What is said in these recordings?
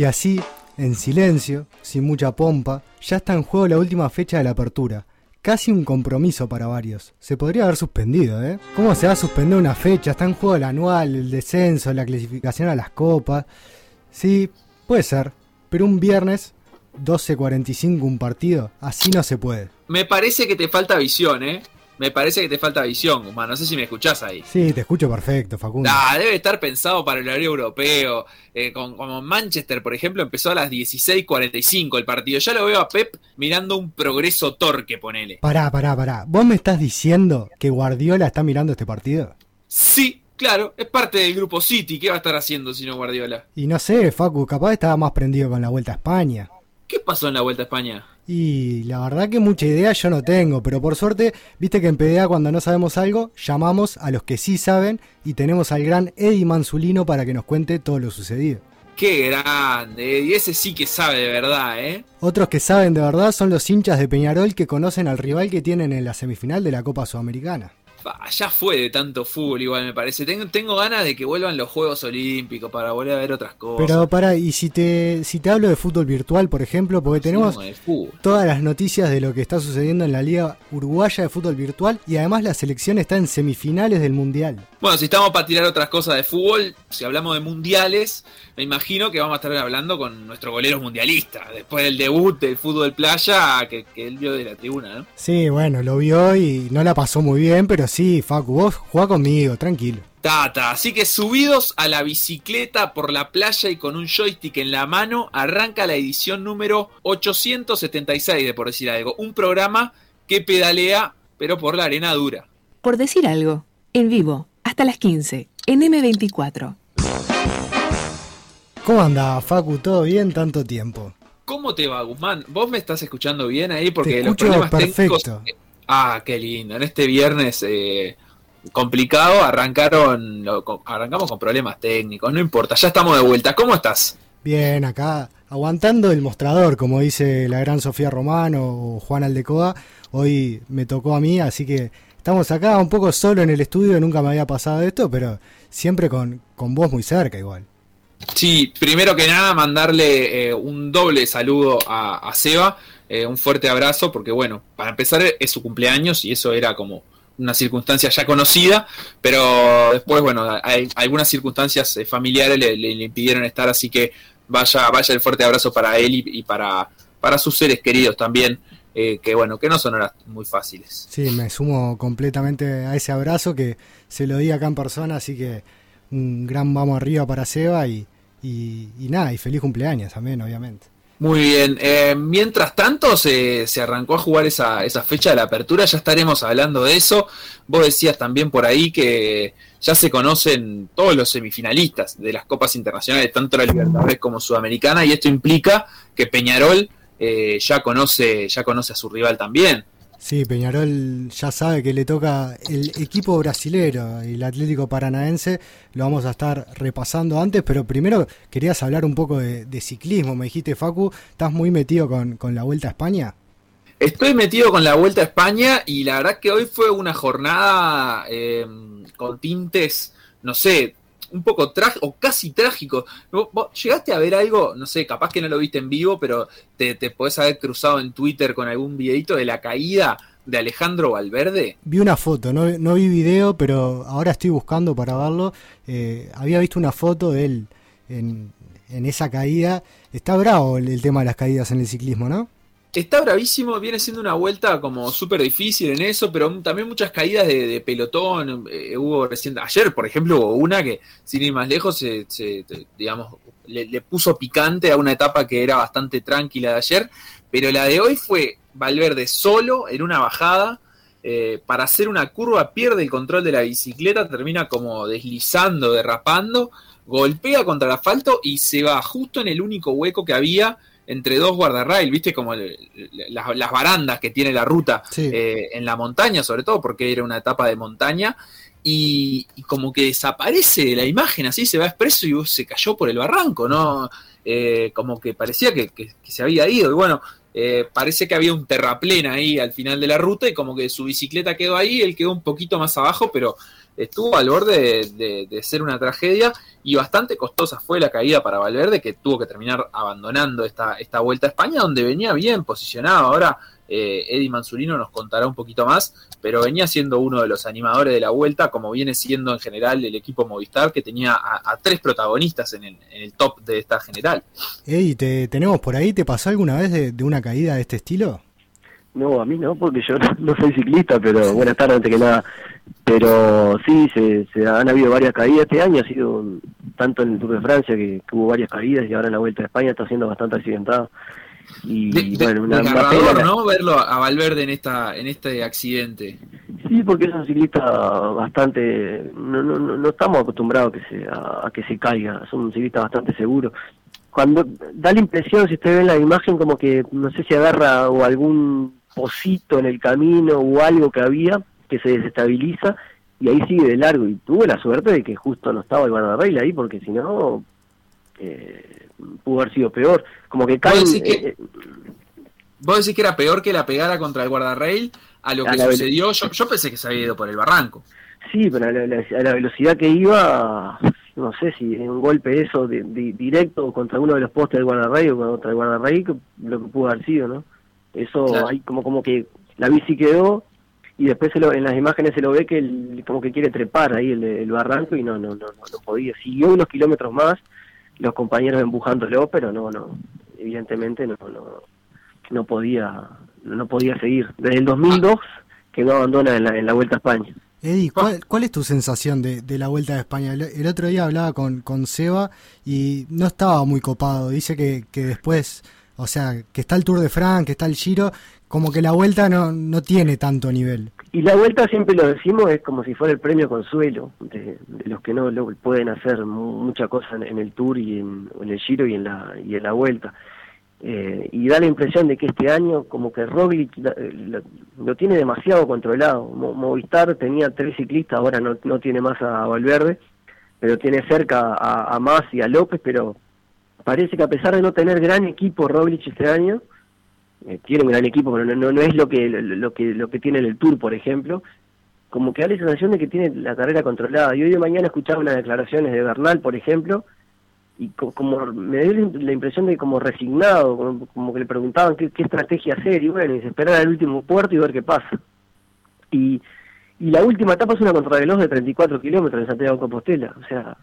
Y así, en silencio, sin mucha pompa, ya está en juego la última fecha de la apertura. Casi un compromiso para varios. Se podría haber suspendido, ¿eh? ¿Cómo se va a suspender una fecha? Está en juego el anual, el descenso, la clasificación a las copas. Sí, puede ser. Pero un viernes, 12.45 un partido, así no se puede. Me parece que te falta visión, ¿eh? Me parece que te falta visión, Guzmán. No sé si me escuchás ahí. Sí, te escucho perfecto, Facundo. Ah, debe estar pensado para el horario europeo. Eh, con, como Manchester, por ejemplo, empezó a las 16.45 el partido. Ya lo veo a Pep mirando un progreso torque, ponele. Pará, pará, pará. ¿Vos me estás diciendo que Guardiola está mirando este partido? Sí, claro, es parte del grupo City. ¿Qué va a estar haciendo si no Guardiola? Y no sé, Facu, capaz estaba más prendido con la Vuelta a España. ¿Qué pasó en la Vuelta a España? Y la verdad que mucha idea yo no tengo, pero por suerte, viste que en PDA cuando no sabemos algo, llamamos a los que sí saben y tenemos al gran Eddie Manzulino para que nos cuente todo lo sucedido. Qué grande, Eddie, ese sí que sabe de verdad, ¿eh? Otros que saben de verdad son los hinchas de Peñarol que conocen al rival que tienen en la semifinal de la Copa Sudamericana. Ya fue de tanto fútbol igual me parece. Tengo, tengo ganas de que vuelvan los Juegos Olímpicos para volver a ver otras cosas. Pero para, y si te, si te hablo de fútbol virtual, por ejemplo, porque tenemos No, todas las noticias de lo que está sucediendo en la Liga Uruguaya de Fútbol Virtual y además la selección está en semifinales del Mundial. Bueno, si estamos para tirar otras cosas de fútbol, si hablamos de mundiales, me imagino que vamos a estar hablando con nuestro golero mundialista. Después del debut del fútbol playa que, que él vio de la tribuna, ¿no? Sí, bueno, lo vio y no la pasó muy bien, pero sí, Facu, vos jugá conmigo, tranquilo. Tata, así que subidos a la bicicleta por la playa y con un joystick en la mano, arranca la edición número 876 de Por Decir Algo. Un programa que pedalea, pero por la arena dura. Por decir algo, en vivo, hasta las 15, en M24. ¿Cómo anda, Facu? ¿Todo bien? Tanto tiempo. ¿Cómo te va, Guzmán? ¿Vos me estás escuchando bien ahí? Porque Te los problemas perfecto. técnicos. Ah, qué lindo. En este viernes eh, complicado arrancaron, arrancamos con problemas técnicos. No importa, ya estamos de vuelta. ¿Cómo estás? Bien, acá aguantando el mostrador, como dice la gran Sofía Romano o Juan Aldecoa. Hoy me tocó a mí, así que estamos acá un poco solo en el estudio, nunca me había pasado esto, pero siempre con, con vos muy cerca igual. Sí, primero que nada, mandarle eh, un doble saludo a, a Seba, eh, un fuerte abrazo, porque bueno, para empezar es su cumpleaños y eso era como una circunstancia ya conocida, pero después, bueno, hay algunas circunstancias eh, familiares le, impidieron estar, así que vaya, vaya el fuerte abrazo para él y, para, para sus seres queridos también, eh, que bueno, que no son horas muy fáciles. Sí, me sumo completamente a ese abrazo que se lo di acá en persona, así que un gran vamos arriba para Seba y, y nada, y feliz cumpleaños también, obviamente. Muy bien, eh, mientras tanto se, se arrancó a jugar esa, esa fecha de la apertura, ya estaremos hablando de eso. Vos decías también por ahí que ya se conocen todos los semifinalistas de las copas internacionales, tanto la Libertadores como Sudamericana, y esto implica que Peñarol eh, ya, conoce, ya conoce a su rival también. Sí, Peñarol ya sabe que le toca el equipo brasilero y el Atlético Paranaense. Lo vamos a estar repasando antes, pero primero querías hablar un poco de, ciclismo. Me dijiste, Facu, ¿estás muy metido con, con la Vuelta a España? Estoy metido con la Vuelta a España y la verdad que hoy fue una jornada eh, con tintes, no sé, un poco trágico o casi trágico. ¿Vos, llegaste a ver algo? No sé, capaz que no lo viste en vivo, pero te, te podés haber cruzado en Twitter con algún videito de la caída de Alejandro Valverde. Vi una foto, no, no vi video, pero ahora estoy buscando para verlo. Eh, había visto una foto de él en, en esa caída. Está bravo el tema de las caídas en el ciclismo, ¿no? Está bravísimo, viene siendo una vuelta como súper difícil en eso, pero también muchas caídas de, pelotón. Eh, hubo recién, ayer, por ejemplo, hubo una que, sin ir más lejos, se, digamos, le, puso picante a una etapa que era bastante tranquila de ayer, pero la de hoy fue Valverde solo en una bajada. Eh, para hacer una curva pierde el control de la bicicleta, termina como deslizando, derrapando, golpea contra el asfalto y se va justo en el único hueco que había entre dos guardarrail, viste como las, barandas que tiene la ruta eh, en la montaña, sobre todo porque era una etapa de montaña, y, como que desaparece la imagen, así se va expreso y se cayó por el barranco, ¿no? Eh, como que parecía que, se había ido, y bueno, eh, parece que había un terraplén ahí al final de la ruta y como que su bicicleta quedó ahí, él quedó un poquito más abajo, pero estuvo al borde de, ser una tragedia y bastante costosa fue la caída para Valverde, que tuvo que terminar abandonando esta, esta vuelta a España, donde venía bien posicionado. Ahora eh, Eddie Manzulino nos contará un poquito más, pero venía siendo uno de los animadores de la vuelta, como viene siendo en general el equipo Movistar, que tenía a, tres protagonistas en el, top de esta general. Eddie, ¿te tenemos por ahí? ¿Te pasó alguna vez de, una caída de este estilo? No, a mí no, porque yo no soy ciclista, pero buenas tardes antes que nada. Pero sí, se, se, han habido varias caídas este año, ha sido tanto en el Tour de Francia que, hubo varias caídas y ahora en la Vuelta de España está siendo bastante accidentado. Y bueno, una, pena, ¿no? Verlo a Valverde en esta en este accidente. Sí, porque es un ciclista bastante no no, no estamos acostumbrados a que se a, que se caiga, es un ciclista bastante seguro. Cuando da la impresión si usted ve en la imagen como que no sé si agarra o algún pocito en el camino o algo que había que se desestabiliza y ahí sigue de largo. Y tuve la suerte de que justo no estaba el guardarrail ahí, porque si no, eh, pudo haber sido peor. Como que cae. ¿Vos, eh, ¿Vos decís que era peor que la pegada contra el guardarrail a lo que sucedió? Yo, yo, pensé que se había ido por el barranco. Sí, pero a la, velocidad que iba, no sé si un golpe eso de, directo contra uno de los postes del guardarrail o contra el guardarrail, lo que pudo haber sido, ¿no? Eso, hay como, como que la bici quedó y después en las imágenes se lo ve que como que quiere trepar ahí el, barranco y no, no, no, no, podía. Siguió unos kilómetros más, los compañeros empujándolo, pero no, no, evidentemente no, no, no podía, no podía seguir. Desde el 2002 que no abandona en la, en la Vuelta a España. Eddie, ¿cuál, es tu sensación de, de la Vuelta a España? El, otro día hablaba con, con Seba y no estaba muy copado. Dice que, que después, o sea, que está el Tour de France, que está el Giro, como que la vuelta no, no tiene tanto nivel. Y la vuelta siempre lo decimos, es como si fuera el premio consuelo de, los que no lo pueden hacer mucha cosa en, el Tour y en, el Giro y en la, y en la vuelta. Eh, y da la impresión de que este año como que Roglic lo, tiene demasiado controlado. Movistar tenía tres ciclistas, ahora no, no tiene más a Valverde, pero tiene cerca a, a Mas y a López, pero parece que a pesar de no tener gran equipo Roglic este año, eh, tiene un gran equipo, pero no, no, es lo que, lo, que, lo que tiene en el Tour, por ejemplo, como que da la sensación de que tiene la carrera controlada. Y hoy de mañana escuchaba unas declaraciones de Bernal, por ejemplo, y como, me dio la impresión de como resignado, como, que le preguntaban qué, estrategia hacer, y bueno, y se esperar al último puerto y ver qué pasa. Y, y la última etapa es una contrarreloj de 34 kilómetros en Santiago Compostela, o sea,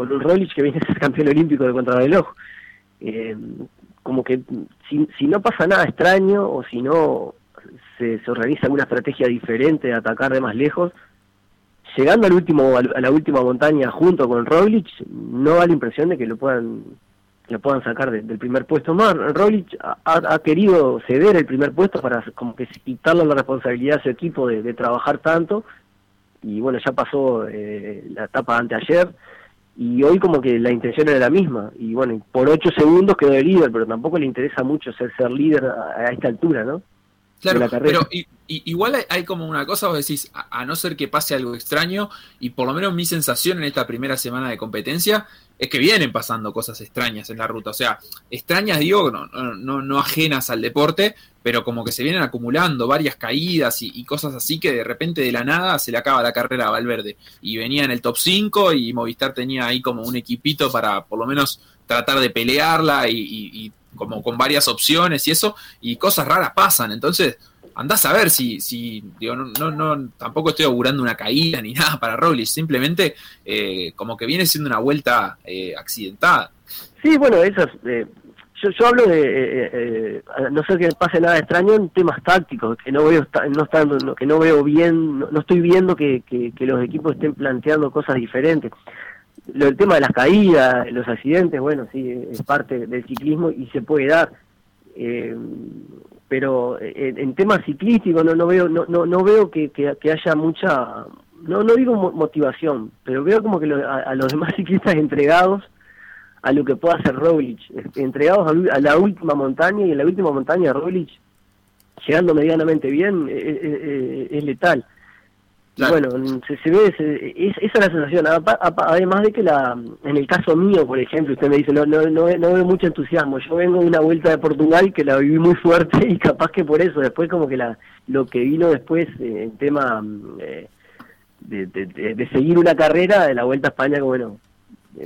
con un que viene a ser campeón olímpico de contrarreloj. Eh, como que si, si no pasa nada extraño o si no se, se organiza alguna estrategia diferente de atacar de más lejos, llegando al último a la última montaña junto con Roglic, no da la impresión de que lo puedan lo puedan sacar del primer puesto más. Roglic ha, querido ceder el primer puesto para como que quitarle la responsabilidad a su equipo de, trabajar tanto y bueno, ya pasó eh, la etapa anteayer y hoy como que la intención era la misma. Y bueno por ocho segundos quedó de líder pero tampoco le interesa mucho ser ser líder a, esta altura no claro pero igual hay, como una cosa vos decís a, no ser que pase algo extraño y por lo menos mi sensación en esta primera semana de competencia es que vienen pasando cosas extrañas en la ruta o sea extrañas digo no no, no ajenas al deporte pero como que se vienen acumulando varias caídas y, cosas así que de repente de la nada se le acaba la carrera a Valverde. Y venía en el top 5 y Movistar tenía ahí como un equipito para por lo menos tratar de pelearla y, como con varias opciones y eso, y cosas raras pasan. Entonces, andás a ver si, si digo, no, no, tampoco estoy augurando una caída ni nada para Roglic, simplemente eh, como que viene siendo una vuelta eh, accidentada. Sí, bueno, eso eh, yo, hablo de, eh, no sé que pase nada extraño en temas tácticos, que no veo no estando, que no veo bien, no, estoy viendo que, que, los equipos estén planteando cosas diferentes. Lo, el tema de las caídas, los accidentes, bueno, sí, es parte del ciclismo y se puede dar. Pero en, temas ciclísticos no, no veo no, no, no veo que, que, haya mucha no no digo motivación pero veo como que a, los demás ciclistas entregados a lo que pueda hacer Roglic, entregados a, la última montaña y en la última montaña Roglic, llegando medianamente bien, eh, eh, eh, es, letal. Bueno, se, se ve, es, esa es la sensación. Además de que la, en el caso mío, por ejemplo, usted me dice, no, no, no, no veo mucho entusiasmo. Yo vengo de una vuelta de Portugal que la viví muy fuerte y capaz que por eso, después como que la lo que vino después en tema de, de, seguir una carrera de la Vuelta a España, que bueno,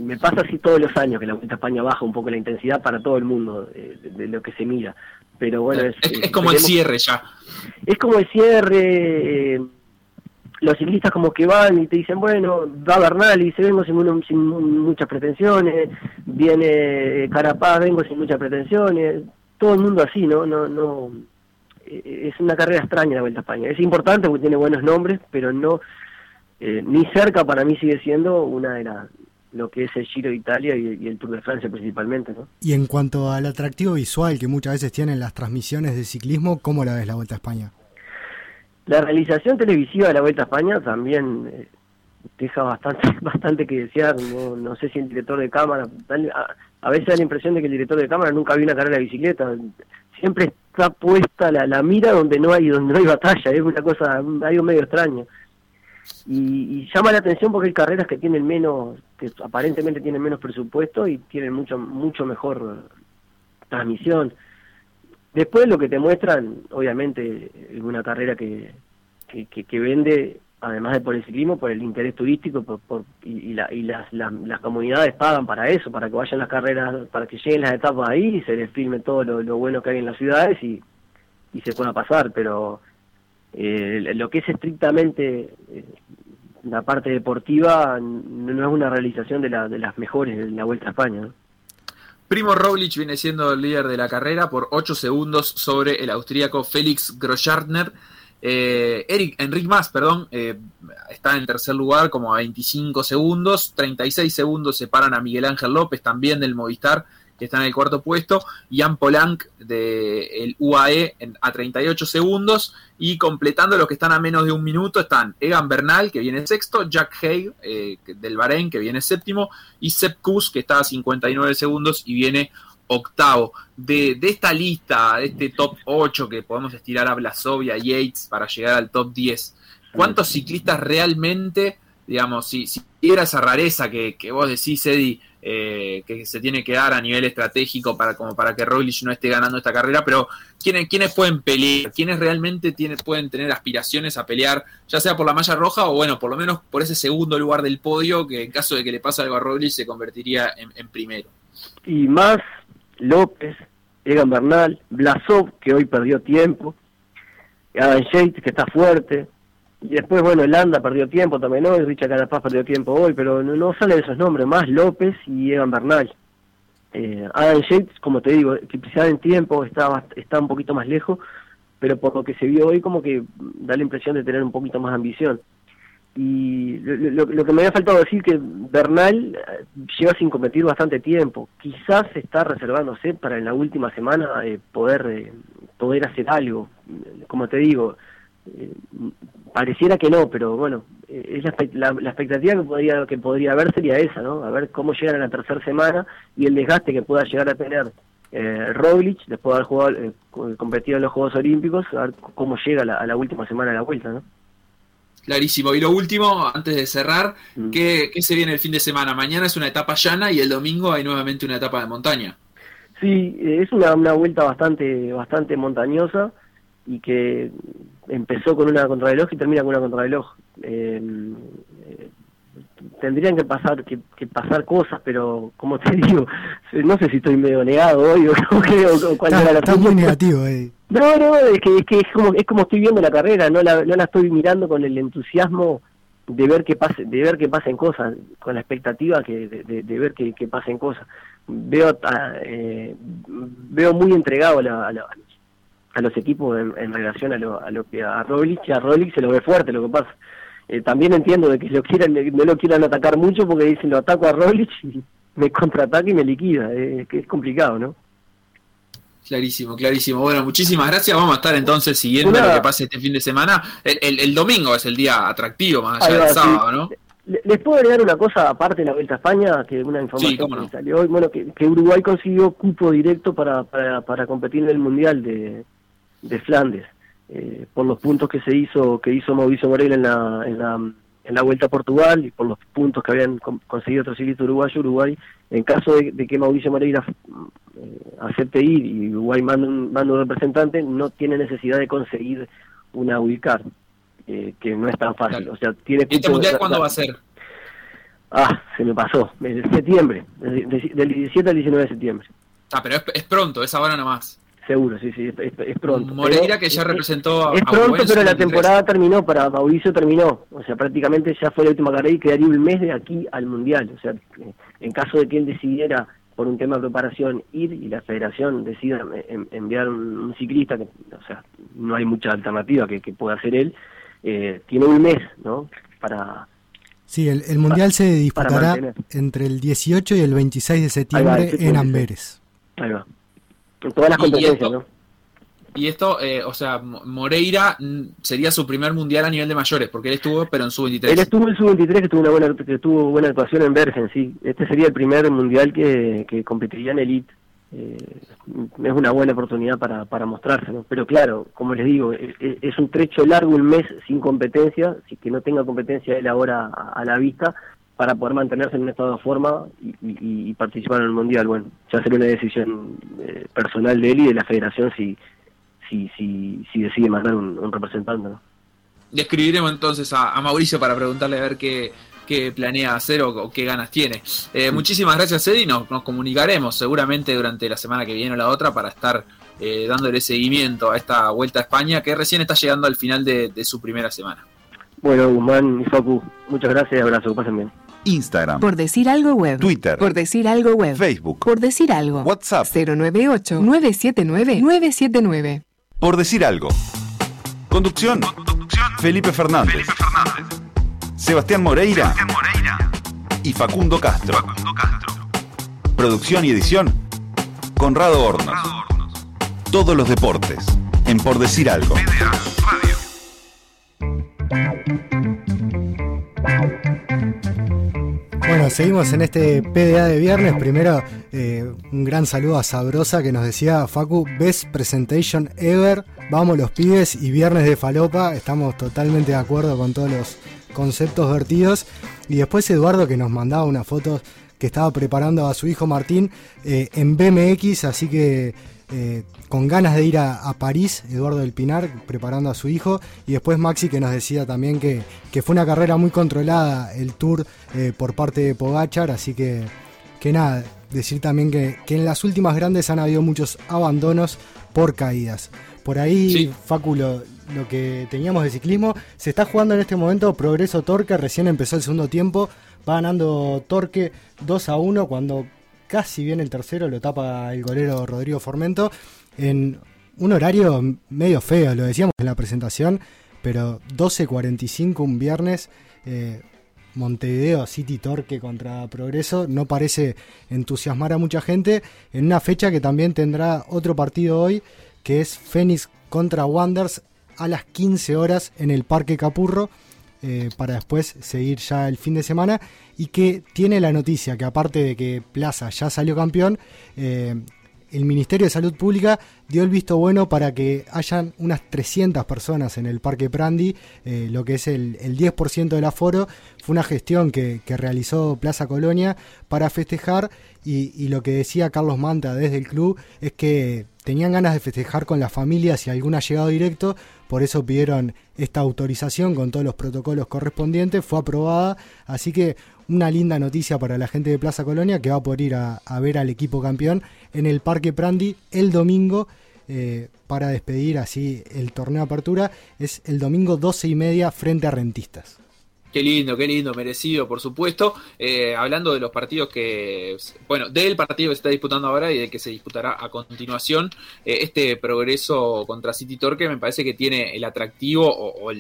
me pasa así todos los años que la Vuelta a España baja un poco la intensidad para todo el mundo eh, de, lo que se mira. Pero bueno, es, es, como el cierre ya. Es como el cierre. Eh, los ciclistas como que van y te dicen, bueno, va Bernal y dice, vengo sin, sin muchas pretensiones, viene Carapaz, vengo sin muchas pretensiones, todo el mundo así, ¿no? no no eh, Es una carrera extraña la Vuelta a España. Es importante porque tiene buenos nombres, pero no, ni cerca para mí sigue siendo una de las lo que es el Giro de Italia y, el Tour de Francia principalmente. ¿no? Y en cuanto al atractivo visual que muchas veces tienen las transmisiones de ciclismo, ¿cómo la ves la Vuelta a España? La realización televisiva de la Vuelta a España también eh, deja bastante bastante que desear. No, sé si el director de cámara, a, veces da la impresión de que el director de cámara nunca vio una carrera de bicicleta. Siempre está puesta la, mira donde no hay donde no hay batalla. Es una cosa, algo medio extraño. Y, llama la atención porque hay carreras que tienen menos, que aparentemente tienen menos presupuesto y tienen mucho mucho mejor transmisión. Después lo que te muestran, obviamente, es una carrera que, que, vende, además de por el ciclismo, por el interés turístico por, y, la, y las, las, comunidades pagan para eso, para que vayan las carreras, para que lleguen las etapas ahí y se les filme todo lo, bueno que hay en las ciudades y, y se pueda pasar, pero eh, lo que es estrictamente eh, la parte deportiva no es una realización de, la, de las mejores de la Vuelta a España. Primo Roglic viene siendo el líder de la carrera por 8 segundos sobre el austríaco Félix Groschartner. Eh, Eric, Enric Mas, perdón, eh, está en tercer lugar como a 25 segundos. 36 segundos separan a Miguel Ángel López, también del Movistar, que está en el cuarto puesto, Jan Polanc del UAE a 38 segundos, y completando los que están a menos de un minuto están Egan Bernal, que viene sexto, Jack Hay eh, del Bahrein, que viene séptimo, y Sepp Kuss, que está a 59 segundos y viene octavo. De, de, esta lista, de este top 8 que podemos estirar a Blasovia y Yates para llegar al top 10, ¿cuántos ciclistas realmente, digamos, si, si era esa rareza que, que vos decís, Eddie, eh, que se tiene que dar a nivel estratégico para, como para que Roglic no esté ganando esta carrera, pero ¿quiénes, quiénes pueden pelear? ¿Quiénes realmente tienen, pueden tener aspiraciones a pelear, ya sea por la malla roja o bueno, por lo menos por ese segundo lugar del podio, que en caso de que le pase algo a Roglic se convertiría en, primero? Y más López, Egan Bernal, Blasov, que hoy perdió tiempo, Adam Yates, que está fuerte, y después, bueno, el Anda perdió tiempo también hoy, Richard Carapaz perdió tiempo hoy, pero no, no salen esos nombres, más López y Evan Bernal. Eh, Adam Yates, como te digo, quizá en tiempo está, está un poquito más lejos, pero por lo que se vio hoy como que da la impresión de tener un poquito más ambición. Y lo, que me había faltado decir que Bernal eh, lleva sin competir bastante tiempo. Quizás está reservándose para en la última semana eh, poder, eh, poder hacer algo. Como te digo, pareciera que no, pero bueno, eh, es la, la, expectativa que podría, que podría haber sería esa, ¿no? A ver cómo llegan a la tercera semana y el desgaste que pueda llegar a tener eh, Roglic después de haber jugado, eh, competido en los Juegos Olímpicos, a ver cómo llega a la, última semana de la vuelta, ¿no? Clarísimo. Y lo último, antes de cerrar, mm. ¿qué, se viene el fin de semana? Mañana es una etapa llana y el domingo hay nuevamente una etapa de montaña. Sí, eh, es una, una vuelta bastante, bastante montañosa y que empezó con una contrarreloj y termina con una contrarreloj. Em, eh, tendrían que pasar que, pasar cosas, pero como te digo, no sé si estoy medio negado hoy o, o, cuál era la Está muy negativo, eh. No, no, es que, es que es como es como estoy viendo la carrera, no la, no la estoy mirando con el entusiasmo de ver que pase, de ver que pasen cosas, con la expectativa que de, ver que, pasen cosas. Veo eh, veo muy entregado a, a, los equipos en, relación a lo, a lo que a Roglic, a Roglic se lo ve fuerte lo que pasa. Eh, también entiendo de que lo quieran, no lo quieran atacar mucho porque dicen lo ataco a Roglic y me contraataca y me liquida, eh, que es complicado, ¿no? Clarísimo, clarísimo. Bueno, muchísimas gracias. Vamos a estar entonces siguiendo lo que pase este fin de semana. El, domingo es el día atractivo, más allá del sábado, ¿no? Les puedo agregar una cosa aparte de la Vuelta a España, que una información que salió hoy, bueno, que, Uruguay consiguió cupo directo para, para, para competir en el Mundial de, de Flandes, eh, por los puntos que se hizo, que hizo Mauricio Moreira en la, en la en la Vuelta a Portugal y por los puntos que habían conseguido otros ciclistas uruguayos, Uruguay, en caso de, que Mauricio Moreira eh, acepte ir y Uruguay manda un, manda representante, no tiene necesidad de conseguir una ubicar, eh, que no es tan fácil. O sea, tiene ¿Y este mundial cuándo va a ser? Ah, se me pasó, en septiembre, del, 17 al 19 de septiembre. Ah, pero es, es pronto, es ahora nomás. Seguro, sí, sí, es, pronto. Moreira que ya representó a Es pronto, pero la temporada terminó, para Mauricio terminó. O sea, prácticamente ya fue la última carrera y quedaría un mes de aquí al Mundial. O sea, en caso de que él decidiera, por un tema de preparación, ir y la federación decida enviar un, ciclista, que, o sea, no hay mucha alternativa que, pueda hacer él, eh, tiene un mes, ¿no? Para... Sí, el, Mundial se disputará entre el 18 y el 26 de septiembre en Amberes. Ahí va todas las competencias, ¿no? Y esto, eh, o sea, Moreira mm, sería su primer mundial a nivel de mayores, porque él estuvo, pero en su 23 Él estuvo en su 23 que tuvo una buena, que tuvo buena actuación en Bergen, sí. Este sería el primer mundial que, que competiría en Elite. Eh, es una buena oportunidad para, para mostrarse, ¿no? Pero claro, como les digo, es, es, un trecho largo, un mes sin competencia, si que no tenga competencia él ahora a la vista, para poder mantenerse en un estado de forma y, participar en el mundial. Bueno, ya será una decisión eh, personal de él y de la federación si si si, si decide mandar un, representante. ¿no? Le escribiremos entonces a, Mauricio para preguntarle a ver qué, qué planea hacer o, qué ganas tiene. Eh, muchísimas gracias, Eddie. Nos, nos comunicaremos seguramente durante la semana que viene o la otra para estar eh, dándole seguimiento a esta vuelta a España que recién está llegando al final de, de su primera semana. Bueno, Guzmán y Facu, muchas gracias y abrazo, que pasen bien. Instagram. Por decir algo web. Twitter. Por decir algo web. Facebook. Por decir algo. WhatsApp. 098-979-979. Por decir algo. Conducción. Felipe, Fernández. Felipe Fernández. Sebastián Moreira. Sebastián Moreira. Y Facundo Castro. Facundo Castro. Producción y edición. Conrado Hornos. Todos los deportes. En Por decir algo. Seguimos en este PDA de viernes. Primero, eh, un gran saludo a Sabrosa que nos decía, Facu, best presentation ever. Vamos los pibes y viernes de falopa. Estamos totalmente de acuerdo con todos los conceptos vertidos. Y después Eduardo que nos mandaba unas fotos que estaba preparando a su hijo Martín eh, en BMX, así que eh, con ganas de ir a, París, Eduardo del Pinar, preparando a su hijo, y después Maxi que nos decía también que, fue una carrera muy controlada el tour eh, por parte de Pogachar, así que, que nada, decir también que, en las últimas grandes han habido muchos abandonos por caídas. Por ahí, Fáculo, lo que teníamos de ciclismo, se está jugando en este momento Progreso Torque, recién empezó el segundo tiempo, va ganando Torque 2 a 1 cuando casi viene el tercero, lo tapa el golero Rodrigo Formento, en un horario medio feo, lo decíamos en la presentación, pero 12.45 un viernes, eh, Montevideo City Torque contra Progreso, no parece entusiasmar a mucha gente, en una fecha que también tendrá otro partido hoy, que es Fénix contra Wanders a las 15 horas en el Parque Capurro. Eh, para después seguir ya el fin de semana y que tiene la noticia que aparte de que Plaza ya salió campeón, eh, el Ministerio de Salud Pública dio el visto bueno para que hayan unas 300 personas en el Parque Prandi, eh, lo que es el, 10% del aforo. Fue una gestión que, realizó Plaza Colonia para festejar y, y, lo que decía Carlos Manta desde el club es que tenían ganas de festejar con las familias y algún llegado directo, por eso pidieron esta autorización con todos los protocolos correspondientes, fue aprobada, así que una linda noticia para la gente de Plaza Colonia que va a poder ir a, ver al equipo campeón en el Parque Prandi el domingo. Eh, para despedir así el torneo de apertura es el domingo 12 y media frente a Rentistas. Qué lindo, qué lindo, merecido, por supuesto. Eh, hablando de los partidos que, bueno, del partido que se está disputando ahora y del que se disputará a continuación, eh, este progreso contra City Torque me parece que tiene el atractivo o,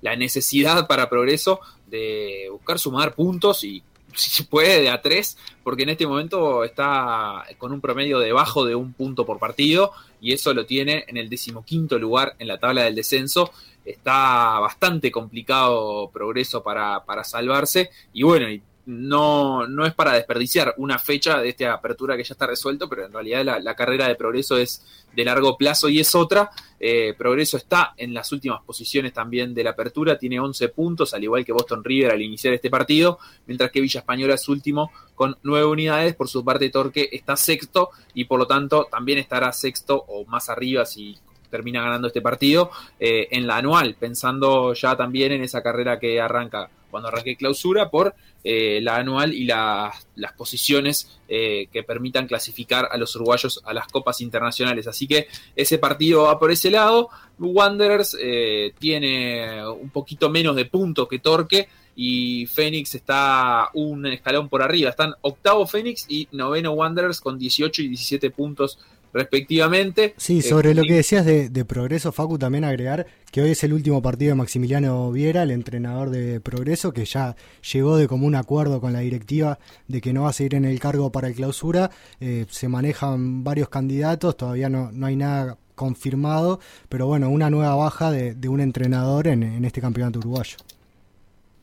la necesidad para progreso de buscar sumar puntos y si puede de a tres, porque en este momento está con un promedio debajo de un punto por partido y eso lo tiene en el decimoquinto lugar en la tabla del descenso. Está bastante complicado progreso para, para salvarse. Y bueno, no, no es para desperdiciar una fecha de esta apertura que ya está resuelto, pero en realidad la, carrera de Progreso es de largo plazo y es otra. Eh, Progreso está en las últimas posiciones también de la apertura, tiene 11 puntos, al igual que Boston River al iniciar este partido, mientras que Villa Española es último con 9 unidades. Por su parte, Torque está sexto y por lo tanto también estará sexto o más arriba si termina ganando este partido eh, en la anual, pensando ya también en esa carrera que arranca cuando arranque clausura por eh, la anual y las posiciones eh, que permitan clasificar a los uruguayos a las copas internacionales. Así que ese partido va por ese lado. Wanderers tiene un poquito menos de puntos que Torque y Fénix está un escalón por arriba. Están octavo Fénix y noveno Wanderers con 18 y 17 puntos respectivamente. Sí, sobre lo que decías de, Progreso, Facu, también agregar que hoy es el último partido de Maximiliano Viera, el entrenador de Progreso, que ya llegó de común acuerdo con la directiva de que no va a seguir en el cargo para el clausura. Eh, se manejan varios candidatos, todavía no, no hay nada confirmado, pero bueno, una nueva baja de, un entrenador en este campeonato uruguayo.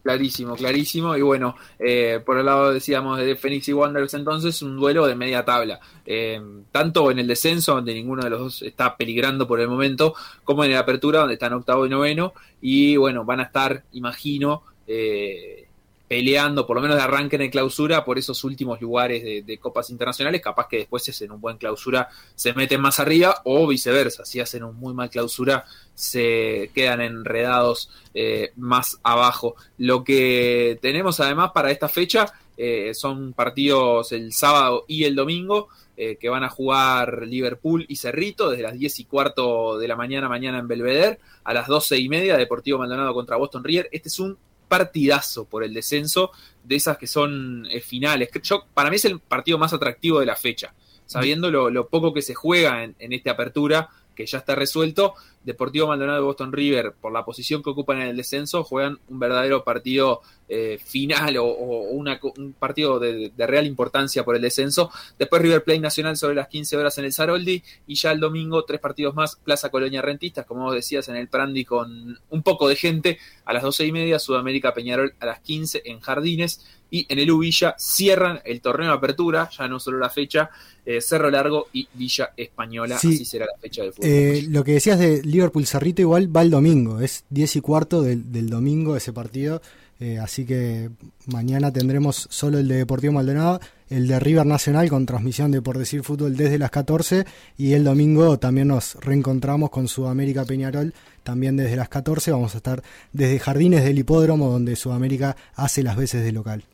Clarísimo, clarísimo. Y bueno, eh, por el lado decíamos de Phoenix y Wanderers entonces, un duelo de media tabla. Eh, tanto en el descenso, donde ninguno de los dos está peligrando por el momento, como en la apertura, donde están octavo y noveno. Y bueno, van a estar, imagino, eh, peleando, por lo menos de arranque en clausura, por esos últimos lugares de, copas internacionales, capaz que después si hacen un buen clausura se meten más arriba o viceversa, si hacen un muy mal clausura se quedan enredados eh, más abajo. Lo que tenemos además para esta fecha eh, son partidos el sábado y el domingo. Eh, que van a jugar Liverpool y Cerrito desde las 10 y cuarto de la mañana, mañana en Belvedere, a las 12 y media, Deportivo Maldonado contra Boston River. Este es un partidazo por el descenso de esas que son eh, finales. Yo, para mí es el partido más atractivo de la fecha, sabiendo lo, poco que se juega en, en esta apertura, que ya está resuelto. Deportivo Maldonado y Boston River, por la posición que ocupan en el descenso, juegan un verdadero partido eh, final o, un partido de, real importancia por el descenso. Después River Plate Nacional sobre las 15 horas en el Saroldi y ya el domingo tres partidos más, Plaza Colonia Rentistas, como vos decías, en el Prandi con un poco de gente a las 12 y media, Sudamérica Peñarol a las 15 en Jardines y en el Uvilla cierran el torneo de apertura, ya no solo la fecha, eh, Cerro Largo y Villa Española, así será la fecha del fútbol. Eh, lo que decías de Liverpool Cerrito igual va el domingo, es 10 y cuarto del, del domingo ese partido, eh, así que mañana tendremos solo el de Deportivo Maldonado, el de River Nacional con transmisión de Por Decir Fútbol desde las 14 y el domingo también nos reencontramos con Sudamérica Peñarol también desde las 14, vamos a estar desde Jardines del Hipódromo donde Sudamérica hace las veces de local.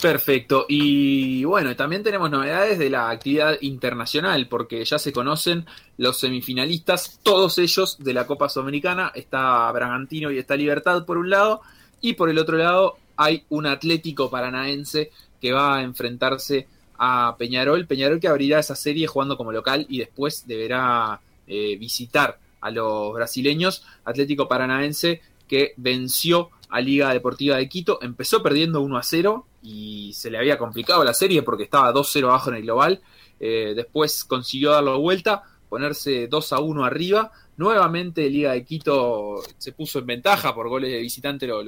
Perfecto. Y bueno, también tenemos novedades de la actividad internacional, porque ya se conocen los semifinalistas, todos ellos de la Copa Sudamericana. Está Bragantino y está Libertad por un lado, y por el otro lado hay un Atlético Paranaense que va a enfrentarse a Peñarol. Peñarol que abrirá esa serie jugando como local y después deberá eh, visitar a los brasileños. Atlético Paranaense que venció a Liga Deportiva de Quito. Empezó perdiendo 1 a 0 y se le había complicado la serie porque estaba 2-0 abajo en el global. Eh, después consiguió darlo vuelta, ponerse 2 a 1 arriba. Nuevamente Liga de Quito se puso en ventaja por goles de visitante, lo,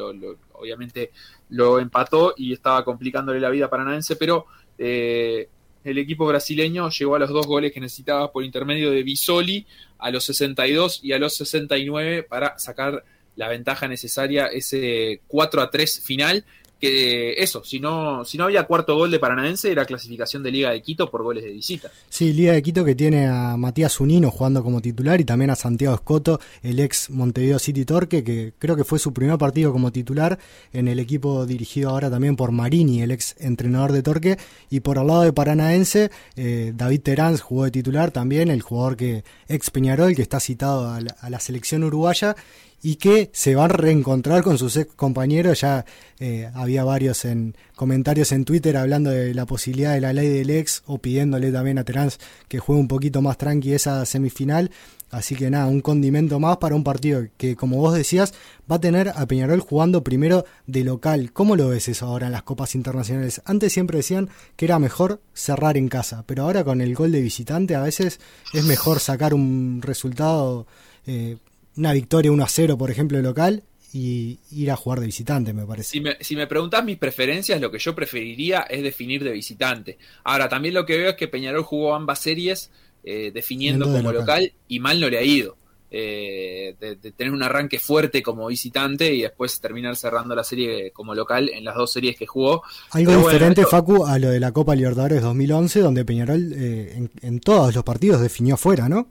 obviamente lo empató y estaba complicándole la vida a Paranaense, pero eh, el equipo brasileño llegó a los dos goles que necesitaba por intermedio de Bisoli a los 62 y a los 69 para sacar la ventaja necesaria, ese 4 a 3 final, que eso, si no, si no había cuarto gol de Paranaense, era clasificación de Liga de Quito por goles de visita. Sí, Liga de Quito que tiene a Matías Unino jugando como titular y también a Santiago Escoto, el ex Montevideo City Torque, que creo que fue su primer partido como titular en el equipo dirigido ahora también por Marini, el ex entrenador de Torque, y por el lado de Paranaense, eh, David Terán jugó de titular también, el jugador que ex Peñarol, que está citado a la selección uruguaya, y que se van a reencontrar con sus ex compañeros. Ya eh, había varios en comentarios en Twitter hablando de la posibilidad de la ley del ex o pidiéndole también a Terán que juegue un poquito más tranqui esa semifinal. Así que nada, un condimento más para un partido que, como vos decías, va a tener a Peñarol jugando primero de local. ¿Cómo lo ves eso ahora en las copas internacionales? Antes siempre decían que era mejor cerrar en casa, pero ahora con el gol de visitante a veces es mejor sacar un resultado, eh, una victoria 1 a 0, por ejemplo, de local y ir a jugar de visitante, me parece. Si me, si me preguntas mis preferencias, lo que yo preferiría es definir de visitante. Ahora, también lo que veo es que Peñarol jugó ambas series eh, definiendo como local. y mal no le ha ido. Eh, de, tener un arranque fuerte como visitante y después terminar cerrando la serie como local en las dos series que jugó. Algo diferente, Facu, a lo de la Copa Libertadores 2011, donde Peñarol eh, en, todos los partidos definió fuera, ¿no?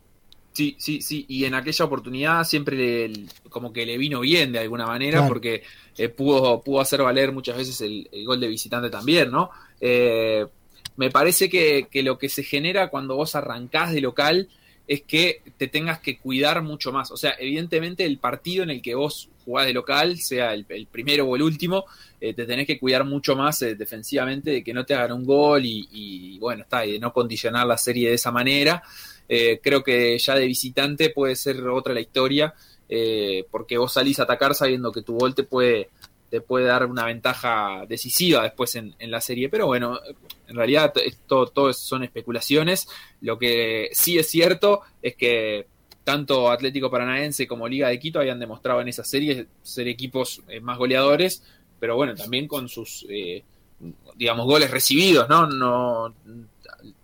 Sí, sí, sí, y en aquella oportunidad siempre como que le vino bien de alguna manera porque pudo, pudo hacer valer muchas veces el, gol de visitante también, ¿no? me parece que, lo que se genera cuando vos arrancás de local es que te tengas que cuidar mucho más. O sea, evidentemente el partido en el que vos jugás de local, sea el, primero o el último, eh, te tenés que cuidar mucho más eh, defensivamente de que no te hagan un gol y, bueno, está, y de no condicionar la serie de esa manera. Eh, creo que ya de visitante puede ser otra la historia, porque vos salís a atacar sabiendo que tu gol te puede, te puede dar una ventaja decisiva después en, la serie. Pero bueno, en realidad esto todo son especulaciones. Lo que sí es cierto es que tanto Atlético Paranaense como Liga de Quito habían demostrado en esa serie ser equipos eh, más goleadores, pero bueno, también con sus, eh, digamos, goles recibidos, ¿no? no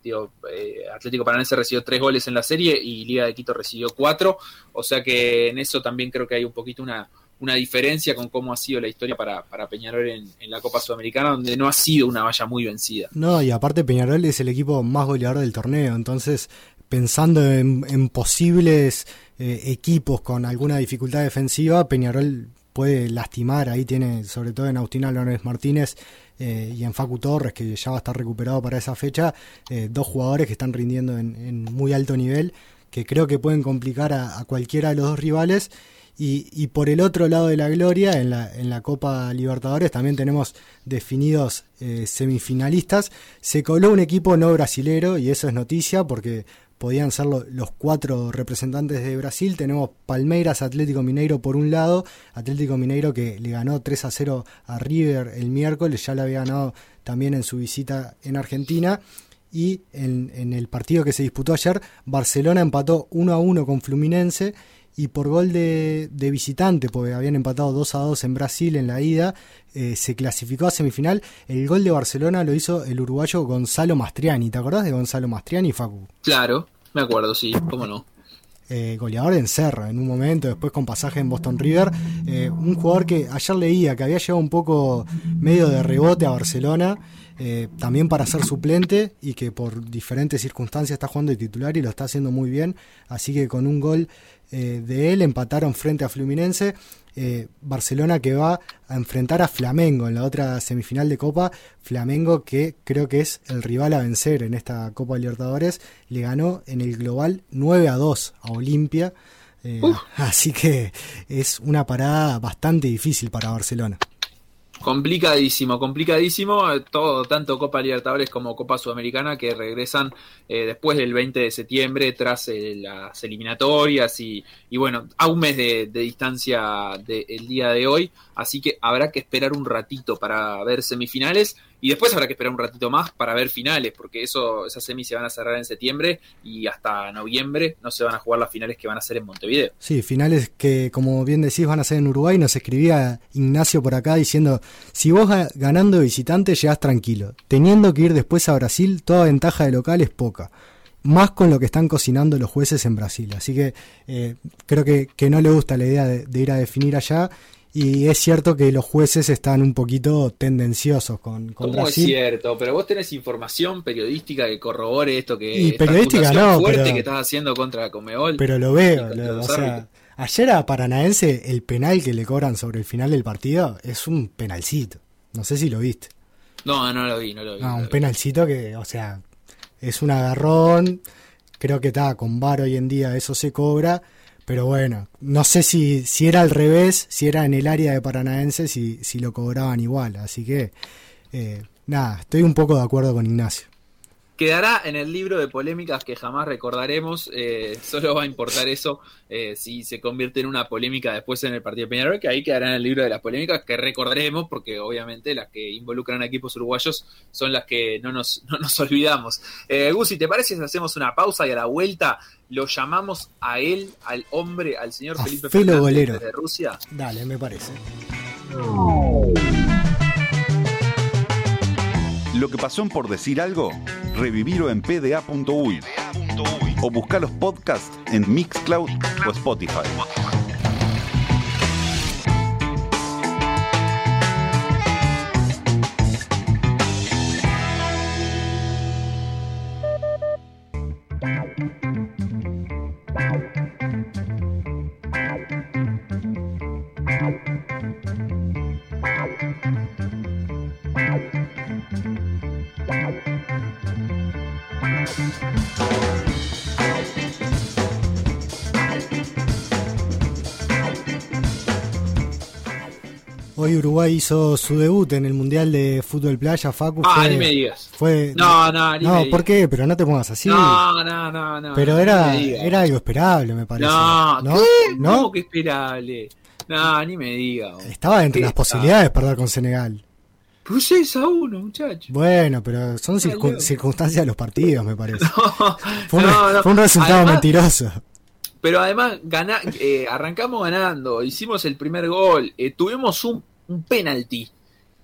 digo, eh, Atlético Paranaense recibió tres goles en la serie y Liga de Quito recibió cuatro, o sea que en eso también creo que hay un poquito una, una diferencia con cómo ha sido la historia para, para Peñarol en, la Copa Sudamericana, donde no ha sido una valla muy vencida. No, y aparte Peñarol es el equipo más goleador del torneo, entonces pensando en, posibles eh, equipos con alguna dificultad defensiva, Peñarol puede lastimar, ahí tiene sobre todo en Agustín Álvarez Martínez eh, y en Facu Torres, que ya va a estar recuperado para esa fecha, eh, dos jugadores que están rindiendo en, muy alto nivel, que creo que pueden complicar a, cualquiera de los dos rivales y, por el otro lado de la gloria, en la, en la Copa Libertadores, también tenemos definidos eh, semifinalistas. Se coló un equipo no brasilero y eso es noticia porque podían ser los cuatro representantes de Brasil. Tenemos Palmeiras, Atlético Mineiro por un lado, Atlético Mineiro que le ganó 3 a 0 a River el miércoles, ya le había ganado también en su visita en Argentina. Y en, en el partido que se disputó ayer, Barcelona empató 1 a 1 con Fluminense y por gol de, visitante, porque habían empatado 2 a 2 en Brasil en la ida, eh, se clasificó a semifinal. El gol de Barcelona lo hizo el uruguayo Gonzalo Mastriani. ¿Te acordás de Gonzalo Mastriani, Facu? Claro, me acuerdo, sí, cómo no. Eh, goleador en Serra en un momento, después con pasaje en Boston River. Eh, un jugador que ayer leía que había llegado un poco medio de rebote a Barcelona, también para ser suplente y que por diferentes circunstancias está jugando de titular y lo está haciendo muy bien. Así que con un gol eh, de él empataron frente a Fluminense. Eh, Barcelona que va a enfrentar a Flamengo en la otra semifinal de Copa. Flamengo que creo que es el rival a vencer en esta Copa Libertadores. Le ganó en el global 9 a 2 a Olimpia. Eh, así que es una parada bastante difícil para Barcelona. Complicadísimo, complicadísimo. Todo, tanto Copa Libertadores como Copa Sudamericana que regresan eh, después del 20 de septiembre tras eh, las eliminatorias y, y, bueno, a un mes de, distancia del día de hoy. Así que habrá que esperar un ratito para ver semifinales y después habrá que esperar un ratito más para ver finales, porque eso, esas semis se van a cerrar en septiembre y hasta noviembre no se van a jugar las finales que van a ser en Montevideo. Sí, finales que, como bien decís, van a ser en Uruguay. Nos escribía Ignacio por acá diciendo: si vos ganando de visitante llegás tranquilo, teniendo que ir después a Brasil, toda ventaja de local es poca más con lo que están cocinando los jueces en Brasil. Así que eh, creo que, no le gusta la idea de, ir a definir allá y es cierto que los jueces están un poquito tendenciosos con, con ¿Cómo es cierto? Pero vos tenés información periodística que corrobore esto que y periodística no, fuerte que estás haciendo contra Comebol. Pero lo veo, o sea, ayer a Paranaense el penal que le cobran sobre el final del partido es un penalcito. No sé si lo viste. No, no lo vi, no lo vi. No, un penalcito que, o sea, es un agarrón. Creo que está con VAR hoy en día eso se cobra Pero bueno, no sé si, si era al revés, si era en el área de Paranaense, si, si lo cobraban igual. Así que, eh, nada, estoy un poco de acuerdo con Ignacio. Quedará en el libro de polémicas que jamás recordaremos. eh, solo va a importar eso eh, si se convierte en una polémica después en el partido de Peñarol, que ahí quedará en el libro de las polémicas que recordaremos, porque obviamente las que involucran a equipos uruguayos son las que no nos, no nos olvidamos. Eh, Gusi, ¿te parece si hacemos una pausa y a la vuelta lo llamamos a él, al hombre, al señor A Felipe Felo Fernández Bolero. desde Rusia? Dale, me parece. Lo que pasó en por decir algo, revivirlo en pda.uy o buscar los podcasts en Mixcloud o Spotify. Hoy Uruguay hizo su debut en el Mundial de Fútbol Playa, Facu. Ah, fue, ni me digas. fue- No, no, ni no, me ¿por digas. qué? Pero no te pongas así. No, no, no, no. Pero era, digas. era algo esperable, me parece. No, ¿No? ¿qué? ¿No? ¿Cómo que esperable? No, ni me diga. vos. Estaba entre ¿Qué las está? posibilidades de perder con Senegal. 6 a 1, muchacho. Bueno, pero son circun- circunstancias de los partidos, me parece. No, Fue un, no, no. fue un resultado Además- mentiroso. Pero además, eh, arrancamos ganando, hicimos el primer gol, eh, tuvimos un, un penalti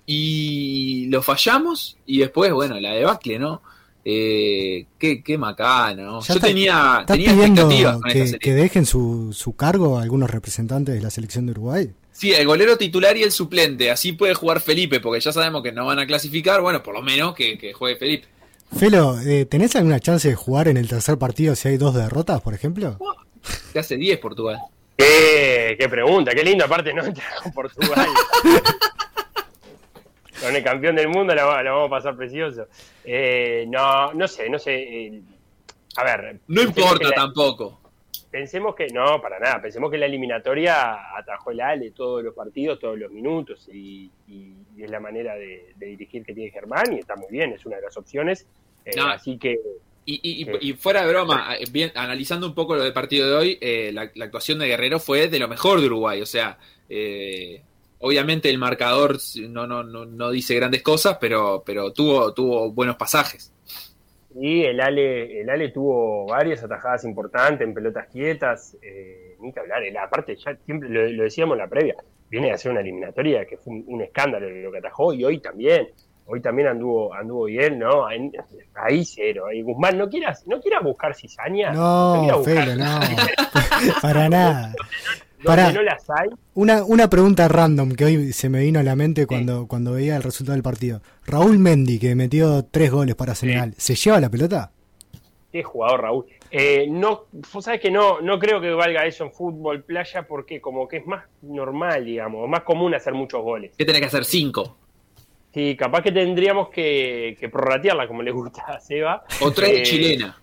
y lo fallamos y después, bueno, la debacle, ¿no? Eh, qué, qué macana, ¿no? Ya Yo está- tenía, ¿Estás tenía pidiendo expectativas con esta que, serie. que dejen su, su cargo a algunos representantes de la selección de Uruguay? Sí, el golero titular y el suplente, así puede jugar Felipe, porque ya sabemos que no van a clasificar, bueno, por lo menos que, que juegue Felipe. Felo, eh, ¿tenés alguna chance de jugar en el tercer partido si hay dos derrotas, por ejemplo? Que hace 10 Portugal. ¿Qué, qué pregunta, qué lindo. Aparte, no entra con Portugal. con el campeón del mundo la, la vamos a pasar precioso. Eh, no, no sé, no sé. eh, a ver. No importa la- tampoco. Pensemos que, no, para nada. Pensemos que la eliminatoria atajó el Ale todos los partidos, todos los minutos. Y, y- y es la manera de, de dirigir que tiene Germán. Y está muy bien, es una de las opciones. Eh, No. Así que. Y, y- y- Sí. y fuera de broma, eh, bien, analizando un poco lo del partido de hoy, eh, la, la actuación de Guerrero fue de lo mejor de Uruguay. O sea, eh, obviamente el marcador no, no, no, no dice grandes cosas, pero, pero tuvo, tuvo buenos pasajes. Y el Ale, el Ale tuvo varias atajadas importantes en pelotas quietas, eh, ni que hablar, aparte ya siempre lo, lo decíamos en la previa, viene a ser una eliminatoria que fue un, un escándalo lo que atajó y hoy también, hoy también anduvo, anduvo bien, ¿no? Ahí, ahí cero, ahí Guzmán, no quieras, no quieras buscar cizaña, No, buscar Felo, no. Para nada. pará. no las hay, Una, una pregunta random que hoy se me vino a la mente cuando, cuando veía el resultado del partido. Raúl Mendy, que metió tres goles para Senegal, ¿se lleva la pelota? qué jugador Raúl. Eh, no, vos sabés que no, no creo que valga eso en fútbol playa porque como que es más normal, digamos, más común hacer muchos goles. ¿Qué tenés que hacer? Cinco. Sí, capaz que tendríamos que, que prorratearla como le gusta a Seba. O tres de Eh, chilena.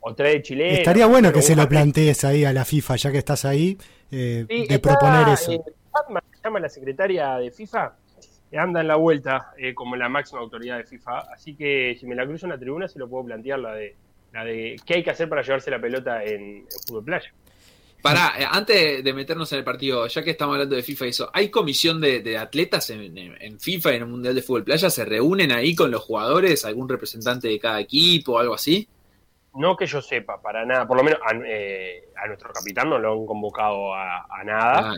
O de chilena. Estaría bueno que se lo plantees ahí a la FIFA, ya que estás ahí, eh, Sí, de está, proponer eso. eh, Fatma, se llama la secretaria de FIFA, que anda en la vuelta eh, como la máxima autoridad de FIFA. Así que si me la cruzo en la tribuna se lo puedo plantear la de la de qué hay que hacer para llevarse la pelota en, en fútbol playa. Pará, eh, antes de meternos en el partido, ya que estamos hablando de FIFA y eso, ¿hay comisión de, de atletas en, en- FIFA, en el Mundial de Fútbol Playa? ¿Se reúnen ahí con los jugadores, algún representante de cada equipo algo así? No que yo sepa, para nada. Por lo menos a, eh, a nuestro capitán no lo han convocado a, a nada. Ah,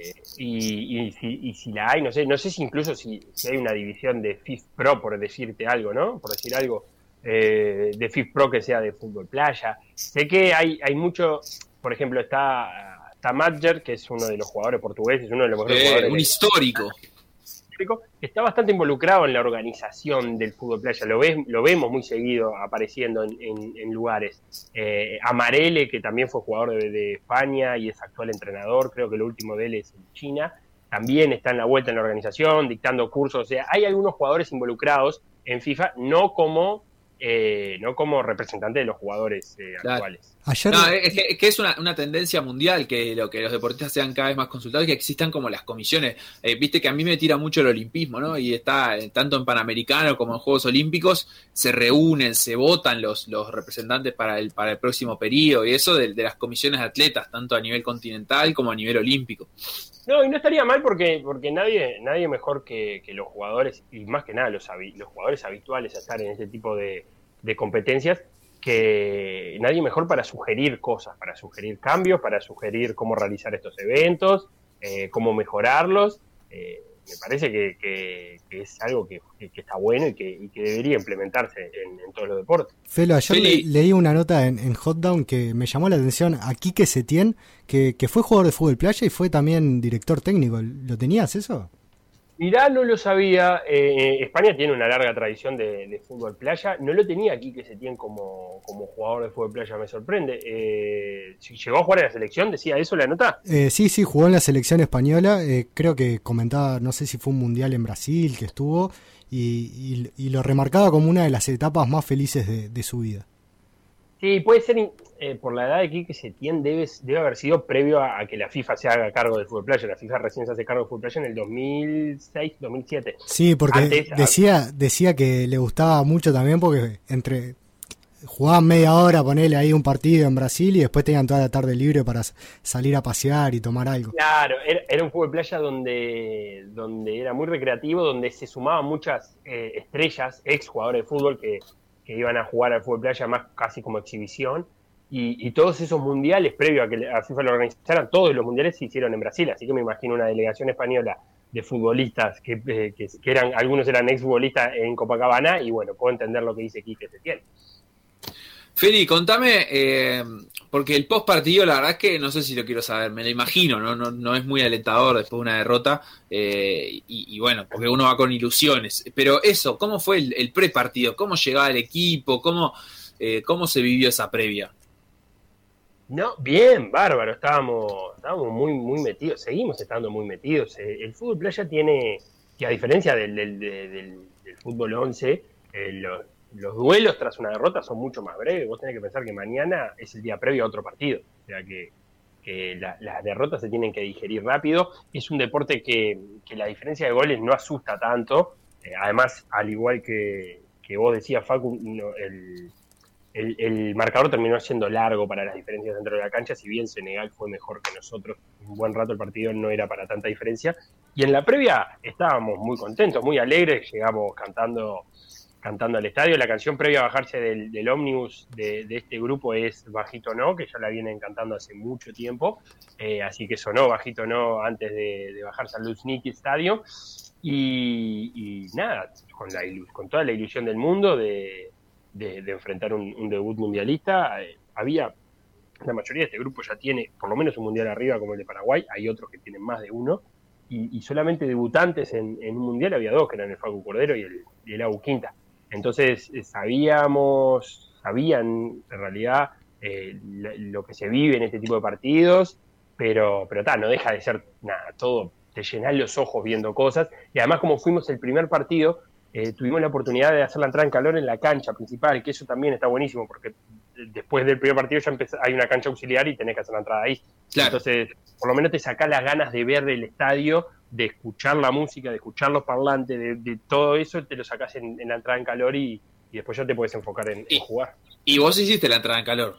Eh, y, y si, y si la hay, no sé, no sé si incluso si, si hay una división de FIF Pro, por decirte algo, ¿no? Por decir algo, eh, de FIF Pro que sea de fútbol playa. Sé que hay, hay mucho, por ejemplo, está, está Madger, que es uno de los jugadores portugueses, uno de los mejores eh, jugadores un histórico. Está bastante involucrado en la organización del fútbol playa. Lo, ves, lo vemos muy seguido apareciendo en, en- en lugares. Eh, Amarele, que también fue jugador de, de España y es actual entrenador, creo que lo último de él es en China, también está en la vuelta en la organización, dictando cursos. O sea, hay algunos jugadores involucrados en FIFA, no como eh, no como representante de los jugadores eh, actuales. es, que, es una, tendencia mundial que lo que los deportistas sean cada vez más consultados y que existan como las comisiones. Eh, viste que a mí me tira mucho el olimpismo, ¿no? Y está tanto en Panamericano como en Juegos Olímpicos, se reúnen, se votan los, los representantes para el, para el próximo periodo y eso de, las comisiones de atletas, tanto a nivel continental como a nivel olímpico. No, y no estaría mal porque, porque nadie, nadie mejor que, los jugadores, y más que nada los, jugadores habituales a estar en este tipo de, competencias, que nadie mejor para sugerir cosas, para sugerir cambios, para sugerir cómo realizar estos eventos, eh, cómo mejorarlos. Eh, me parece que, es algo que, está bueno y que, debería implementarse en, todos los deportes. Felo, ayer leí una nota en, en Hotdown que me llamó la atención a Quique Setién, que, que fue jugador de fútbol playa y fue también director técnico. ¿Lo tenías eso? Mirá, no lo sabía. Eh, España tiene una larga tradición de, fútbol playa. No lo tenía aquí que se tiene como, como jugador de fútbol playa, me sorprende. Eh, ¿Llegó a jugar en la selección? ¿Decía eso la nota? Eh, sí, sí, jugó en la selección española. Eh, creo que comentaba, no sé si fue un mundial en Brasil que estuvo, y, lo remarcaba como una de las etapas más felices de su vida. Sí, puede ser eh, por la edad de Quique Setién debe, debe haber sido previo a, que la FIFA se haga cargo del fútbol playa. La FIFA recién se hace cargo del fútbol playa en el 2006, 2007. Sí, porque decía, decía que le gustaba mucho también porque entre jugaban media hora, ponerle ahí un partido en Brasil y después tenían toda la tarde libre para salir a pasear y tomar algo. Claro, era, un fútbol playa donde, donde era muy recreativo, donde se sumaban muchas eh, estrellas, ex jugadores de fútbol que que iban a jugar al fútbol playa más casi como exhibición. Y, todos esos mundiales, previo a que la FIFA lo organizara, todos los mundiales se hicieron en Brasil. Así que me imagino una delegación española de futbolistas que, eh, que, eran, algunos eran exfutbolistas en Copacabana. Y bueno, puedo entender lo que dice Quique Setién. Feli, contame, eh, porque el post partido, la verdad es que no sé si lo quiero saber, me lo imagino, no, no, no es muy alentador después de una derrota, eh, y, bueno, porque uno va con ilusiones. Pero eso, ¿cómo fue el, pre partido? ¿Cómo llegaba el equipo? ¿Cómo, eh, ¿Cómo se vivió esa previa? No, bien, bárbaro, estábamos, estábamos muy, muy metidos, seguimos estando muy metidos. El fútbol playa tiene, que a diferencia del, del, del, fútbol 11, los los duelos tras una derrota son mucho más breves. Vos tenés que pensar que mañana es el día previo a otro partido. O sea que, las derrotas se tienen que digerir rápido. Es un deporte que, la diferencia de goles no asusta tanto. Eh, además, al igual que, vos decías, Facu, el, el, marcador terminó siendo largo para las diferencias dentro de la cancha. Si bien Senegal fue mejor que nosotros, un buen rato el partido no era para tanta diferencia. Y en la previa estábamos muy contentos, muy alegres. Llegamos cantando cantando al estadio. La canción previa a bajarse del, del ómnibus de, este grupo es Bajito No, que ya la vienen cantando hace mucho tiempo. Eh, así que sonó Bajito No antes de, bajarse al Luzhniki Stadium. Y, nada, con, la, con toda la ilusión del mundo de, enfrentar un, debut mundialista, eh, había. La mayoría de este grupo ya tiene por lo menos un mundial arriba como el de Paraguay, hay otros que tienen más de uno, y, solamente debutantes en, un mundial había dos, que eran el Facu Cordero y el, y Abu Quinta. Entonces eh, sabíamos, sabían en realidad eh, lo que se vive en este tipo de partidos, pero, pero tal, no deja de ser nada, todo, te llenas los ojos viendo cosas. Y además como fuimos el primer partido, eh, tuvimos la oportunidad de hacer la entrada en calor en la cancha principal, que eso también está buenísimo, porque después del primer partido ya hay una cancha auxiliar y tenés que hacer la entrada ahí. Entonces, por lo menos te saca las ganas de ver el estadio de escuchar la música, de escuchar los parlantes, de, todo eso, te lo sacas en, la entrada en calor y, después ya te puedes enfocar en, jugar. Y vos hiciste la entrada en calor.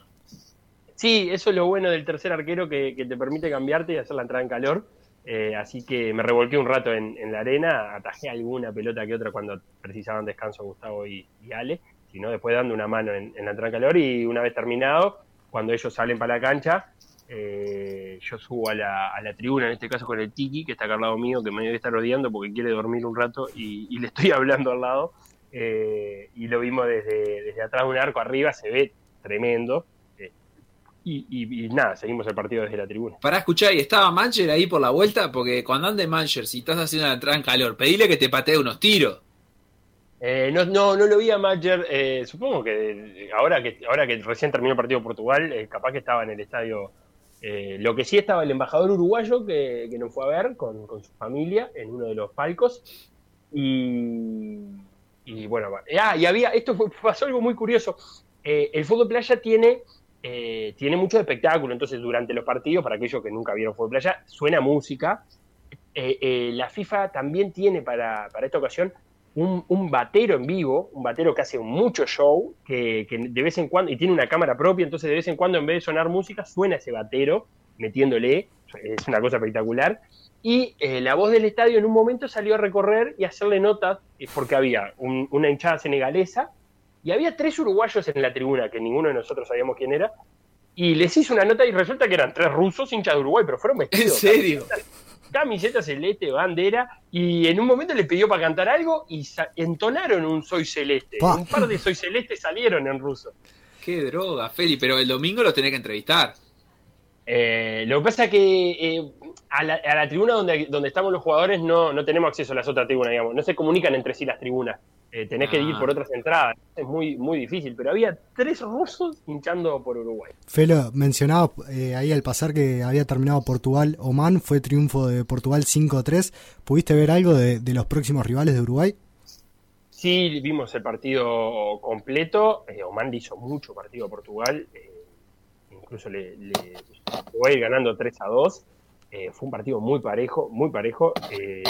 Sí, eso es lo bueno del tercer arquero que, te permite cambiarte y hacer la entrada en calor. Eh, así que me revolqué un rato en, la arena, atajé alguna pelota que otra cuando precisaban descanso Gustavo y, Ale, sino después dando una mano en, en la entrada en calor y una vez terminado, cuando ellos salen para la cancha, eh, yo subo a la, tribuna, en este caso con el Tiki, que está acá al lado mío, que me debe estar rodeando porque quiere dormir un rato y, le estoy hablando al lado. Eh, y lo vimos desde, desde atrás de un arco arriba, se ve tremendo. Eh, y, nada, seguimos el partido desde la tribuna. Para escuchar, ¿y estaba Mancher ahí por la vuelta? Porque cuando ande Mancher, si estás haciendo la entrada en calor, pedile que te patee unos tiros. no, no, no lo vi a Mancher, supongo que ahora que ahora que recién terminó el partido de Portugal, capaz que estaba en el estadio eh, lo que sí estaba el embajador uruguayo que, nos fue a ver con, su familia en uno de los palcos. Y, Y bueno, ah, y había, esto pasó algo muy curioso. Eh, el fútbol playa tiene, eh, tiene mucho espectáculo, entonces durante los partidos, para aquellos que nunca vieron fútbol playa, suena música. Eh, la FIFA también tiene para, para esta ocasión un, un, batero en vivo, un batero que hace mucho show, que, de vez en cuando, y tiene una cámara propia, entonces de vez en cuando en vez de sonar música, suena ese batero metiéndole, es una cosa espectacular. Y eh, la voz del estadio en un momento salió a recorrer y a hacerle notas, porque había un, una hinchada senegalesa y había tres uruguayos en la tribuna, que ninguno de nosotros sabíamos quién era, y les hizo una nota y resulta que eran tres rusos hinchas de Uruguay, pero fueron vestidos. ¿En serio? Camiseta celeste, bandera, y en un momento le pidió para cantar algo y entonaron un Soy Celeste. Un par de Soy Celeste salieron en ruso. Qué droga, Feli, pero el domingo lo tenés que entrevistar. Eh, lo que pasa es que eh, a, la, a, la, tribuna donde, donde estamos los jugadores no, no tenemos acceso a las otras tribunas, digamos. No se comunican entre sí las tribunas. Eh, tenés ah. que ir por otras entradas. Es muy, muy difícil. Pero había tres rusos hinchando por Uruguay. Felo, mencionaba eh, ahí al pasar que había terminado Portugal-Oman. Fue triunfo de Portugal 5-3. ¿Pudiste ver algo de, de, los próximos rivales de Uruguay? Sí, vimos el partido completo. Eh, Oman hizo mucho partido a Portugal. incluso le, le fue ganando 3 a 2. Eh, fue un partido muy parejo, muy parejo, eh,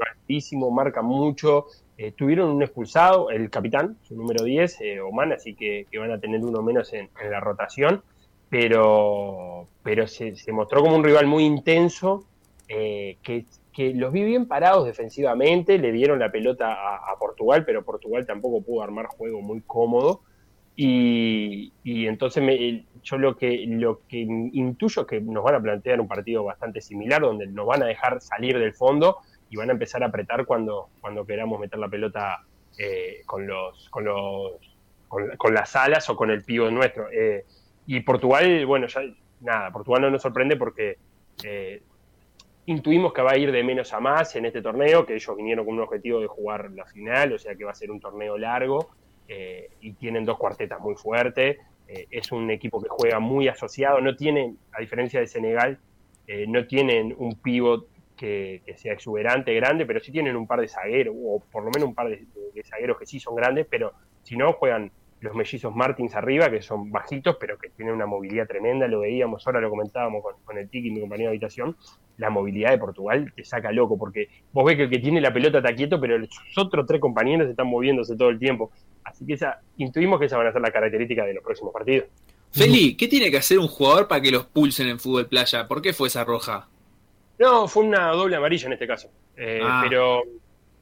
altísimo, marca mucho. Eh, tuvieron un expulsado, el capitán, su número 10, eh, Oman, así que, van a tener uno menos en, la rotación. Pero, pero se, mostró como un rival muy intenso, que, que, los vi bien parados defensivamente, le dieron la pelota a, a Portugal, pero Portugal tampoco pudo armar juego muy cómodo. Y, y entonces me, yo lo que, lo que intuyo es que nos van a plantear un partido bastante similar, donde nos van a dejar salir del fondo y van a empezar a apretar cuando, cuando queramos meter la pelota eh, con, los, con, los, con, las alas o con el pivo nuestro. Eh, y Portugal, bueno, ya nada, Portugal no nos sorprende porque eh, intuimos que va a ir de menos a más en este torneo, que ellos vinieron con un objetivo de jugar la final, o sea que va a ser un torneo largo. Eh, y tienen dos cuartetas muy fuertes. Es un equipo que juega muy asociado, no tienen, a diferencia de Senegal, no tienen un pivot que, sea exuberante, grande, pero sí tienen un par de zagueros, o por lo menos un par de, zagueros que sí son grandes, pero si no, juegan los mellizos Martins arriba, que son bajitos, pero que tienen una movilidad tremenda, lo veíamos, ahora lo comentábamos con, con el Tiki, mi compañero de habitación, la movilidad de Portugal te saca loco, porque vos ves que el que tiene la pelota está quieto, pero sus otros tres compañeros están moviéndose todo el tiempo. Así que esa, intuimos que esa van a ser las características de los próximos partidos. Feli, ¿qué tiene que hacer un jugador para que los pulsen en fútbol playa? ¿Por qué fue esa roja? No, fue una doble amarilla en este caso. Eh, ah. Pero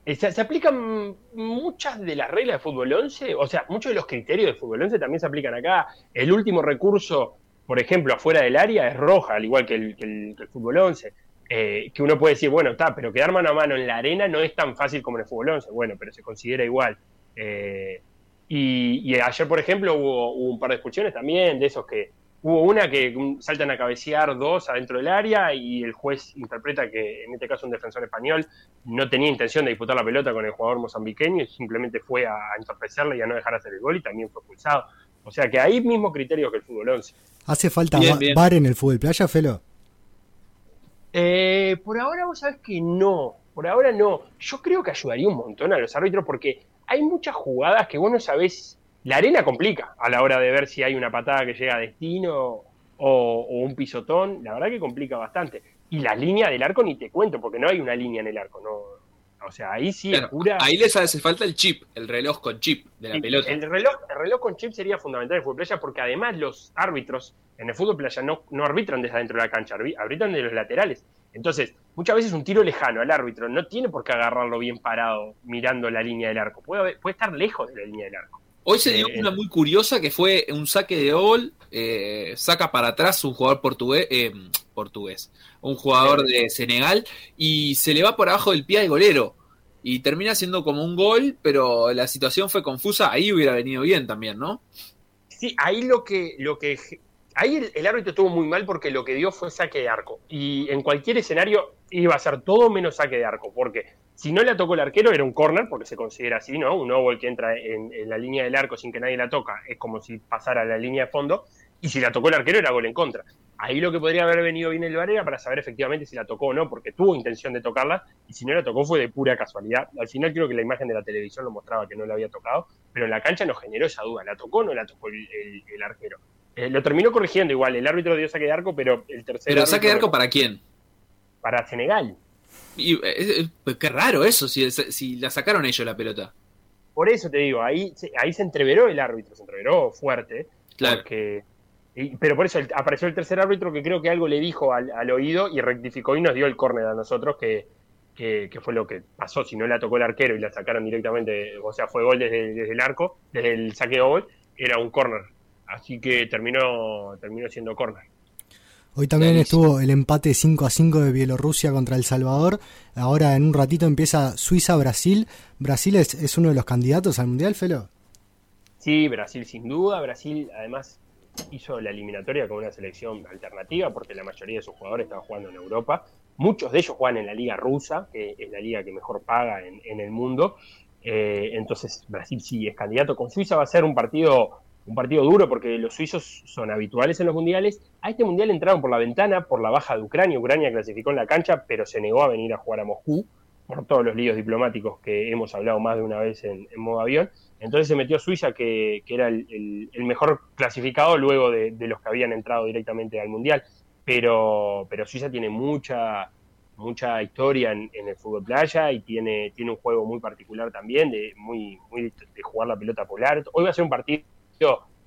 se, se, aplican muchas de las reglas de fútbol 11, o sea, muchos de los criterios de fútbol 11 también se aplican acá. El último recurso, por ejemplo, afuera del área es roja, al igual que el, que el, que el fútbol 11. Eh, que uno puede decir, bueno, está, pero quedar mano a mano en la arena no es tan fácil como en el fútbol 11. Bueno, pero se considera igual. Eh, y, y, ayer, por ejemplo, hubo, hubo, un par de expulsiones también, de esos que hubo una que saltan a cabecear dos adentro del área y el juez interpreta que, en este caso, un defensor español no tenía intención de disputar la pelota con el jugador mozambiqueño y simplemente fue a, a entorpecerle y a no dejar hacer el gol y también fue expulsado. O sea que hay mismo criterio que el fútbol 11. ¿Hace falta bien, bien. bar en el fútbol playa, Felo? Eh, por ahora vos sabés que no, por ahora no. Yo creo que ayudaría un montón a los árbitros porque hay muchas jugadas que vos no sabés, la arena complica a la hora de ver si hay una patada que llega a destino o, o un pisotón, la verdad que complica bastante. Y la línea del arco ni te cuento, porque no hay una línea en el arco, no, o sea, ahí sí claro, es pura. Ahí les hace falta el chip, el reloj con chip de la sí, pelota. El reloj, el reloj con chip sería fundamental en el fútbol playa porque además los árbitros en el fútbol playa no, no arbitran desde adentro de la cancha, arbitran de los laterales. Entonces, muchas veces un tiro lejano al árbitro no tiene por qué agarrarlo bien parado mirando la línea del arco. Puede, puede estar lejos de la línea del arco. Hoy se dio eh, una muy curiosa que fue un saque de gol, eh, saca para atrás un jugador portugués, eh, portugués, un jugador de Senegal y se le va por abajo del pie al golero y termina siendo como un gol, pero la situación fue confusa, ahí hubiera venido bien también, ¿no? Sí, ahí lo que, lo que ahí el, el, árbitro estuvo muy mal porque lo que dio fue saque de arco. Y en cualquier escenario iba a ser todo menos saque de arco, porque si no la tocó el arquero era un corner, porque se considera así, ¿no? Un óvol que entra en, en, la línea del arco sin que nadie la toca es como si pasara a la línea de fondo, y si la tocó el arquero era gol en contra. Ahí lo que podría haber venido bien el VAR era para saber efectivamente si la tocó o no, porque tuvo intención de tocarla, y si no la tocó fue de pura casualidad. Al final creo que la imagen de la televisión lo mostraba que no la había tocado, pero en la cancha nos generó esa duda, ¿la tocó o no la tocó el, arquero? Eh, lo terminó corrigiendo igual, el árbitro dio saque de arco, pero el tercer... ¿Pero saque de arco para quién? Para Senegal. Y, eh, eh, qué raro eso, si, si la sacaron ellos la pelota. Por eso te digo, ahí, ahí se entreveró el árbitro, se entreveró fuerte, claro. porque pero por eso apareció el tercer árbitro que creo que algo le dijo al, oído y rectificó y nos dio el córner a nosotros, que, fue lo que pasó. Si no la tocó el arquero y la sacaron directamente, o sea, fue gol desde, el arco, desde el saqueo gol, era un córner. Así que terminó, terminó siendo córner. Hoy también estuvo el empate 5 a 5 de Bielorrusia contra El Salvador. Ahora en un ratito empieza Suiza-Brasil. ¿Brasil es, es uno de los candidatos al Mundial, Felo? Sí, Brasil sin duda. Brasil además hizo la eliminatoria con una selección alternativa porque la mayoría de sus jugadores estaban jugando en Europa. Muchos de ellos juegan en la liga rusa, que es la liga que mejor paga en, el mundo. Eh, entonces Brasil sí es candidato. Con Suiza va a ser un partido, un partido duro porque los suizos son habituales en los mundiales. A este mundial entraron por la ventana por la baja de Ucrania. Ucrania clasificó en la cancha, pero se negó a venir a jugar a Moscú por todos los líos diplomáticos que hemos hablado más de una vez en, modo avión. Entonces se metió Suiza, que, era el, mejor clasificado luego de, los que habían entrado directamente al Mundial. Pero, pero Suiza tiene mucha, mucha historia en, el fútbol playa y tiene, tiene un juego muy particular también, de, muy, muy de jugar la pelota polar. Hoy va a ser un partido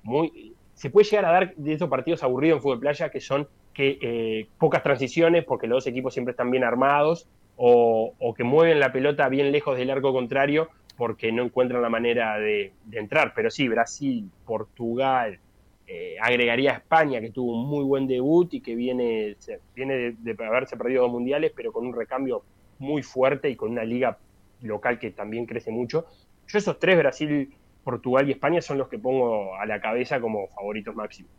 muy... Se puede llegar a dar de esos partidos aburridos en fútbol playa que son que eh, pocas transiciones porque los dos equipos siempre están bien armados o, que mueven la pelota bien lejos del arco contrario porque no encuentran la manera de, entrar. Pero sí, Brasil, Portugal, eh, agregaría España, que tuvo un muy buen debut y que viene, viene de, haberse perdido dos mundiales, pero con un recambio muy fuerte y con una liga local que también crece mucho. Yo esos tres, Brasil, Portugal y España, son los que pongo a la cabeza como favoritos máximos.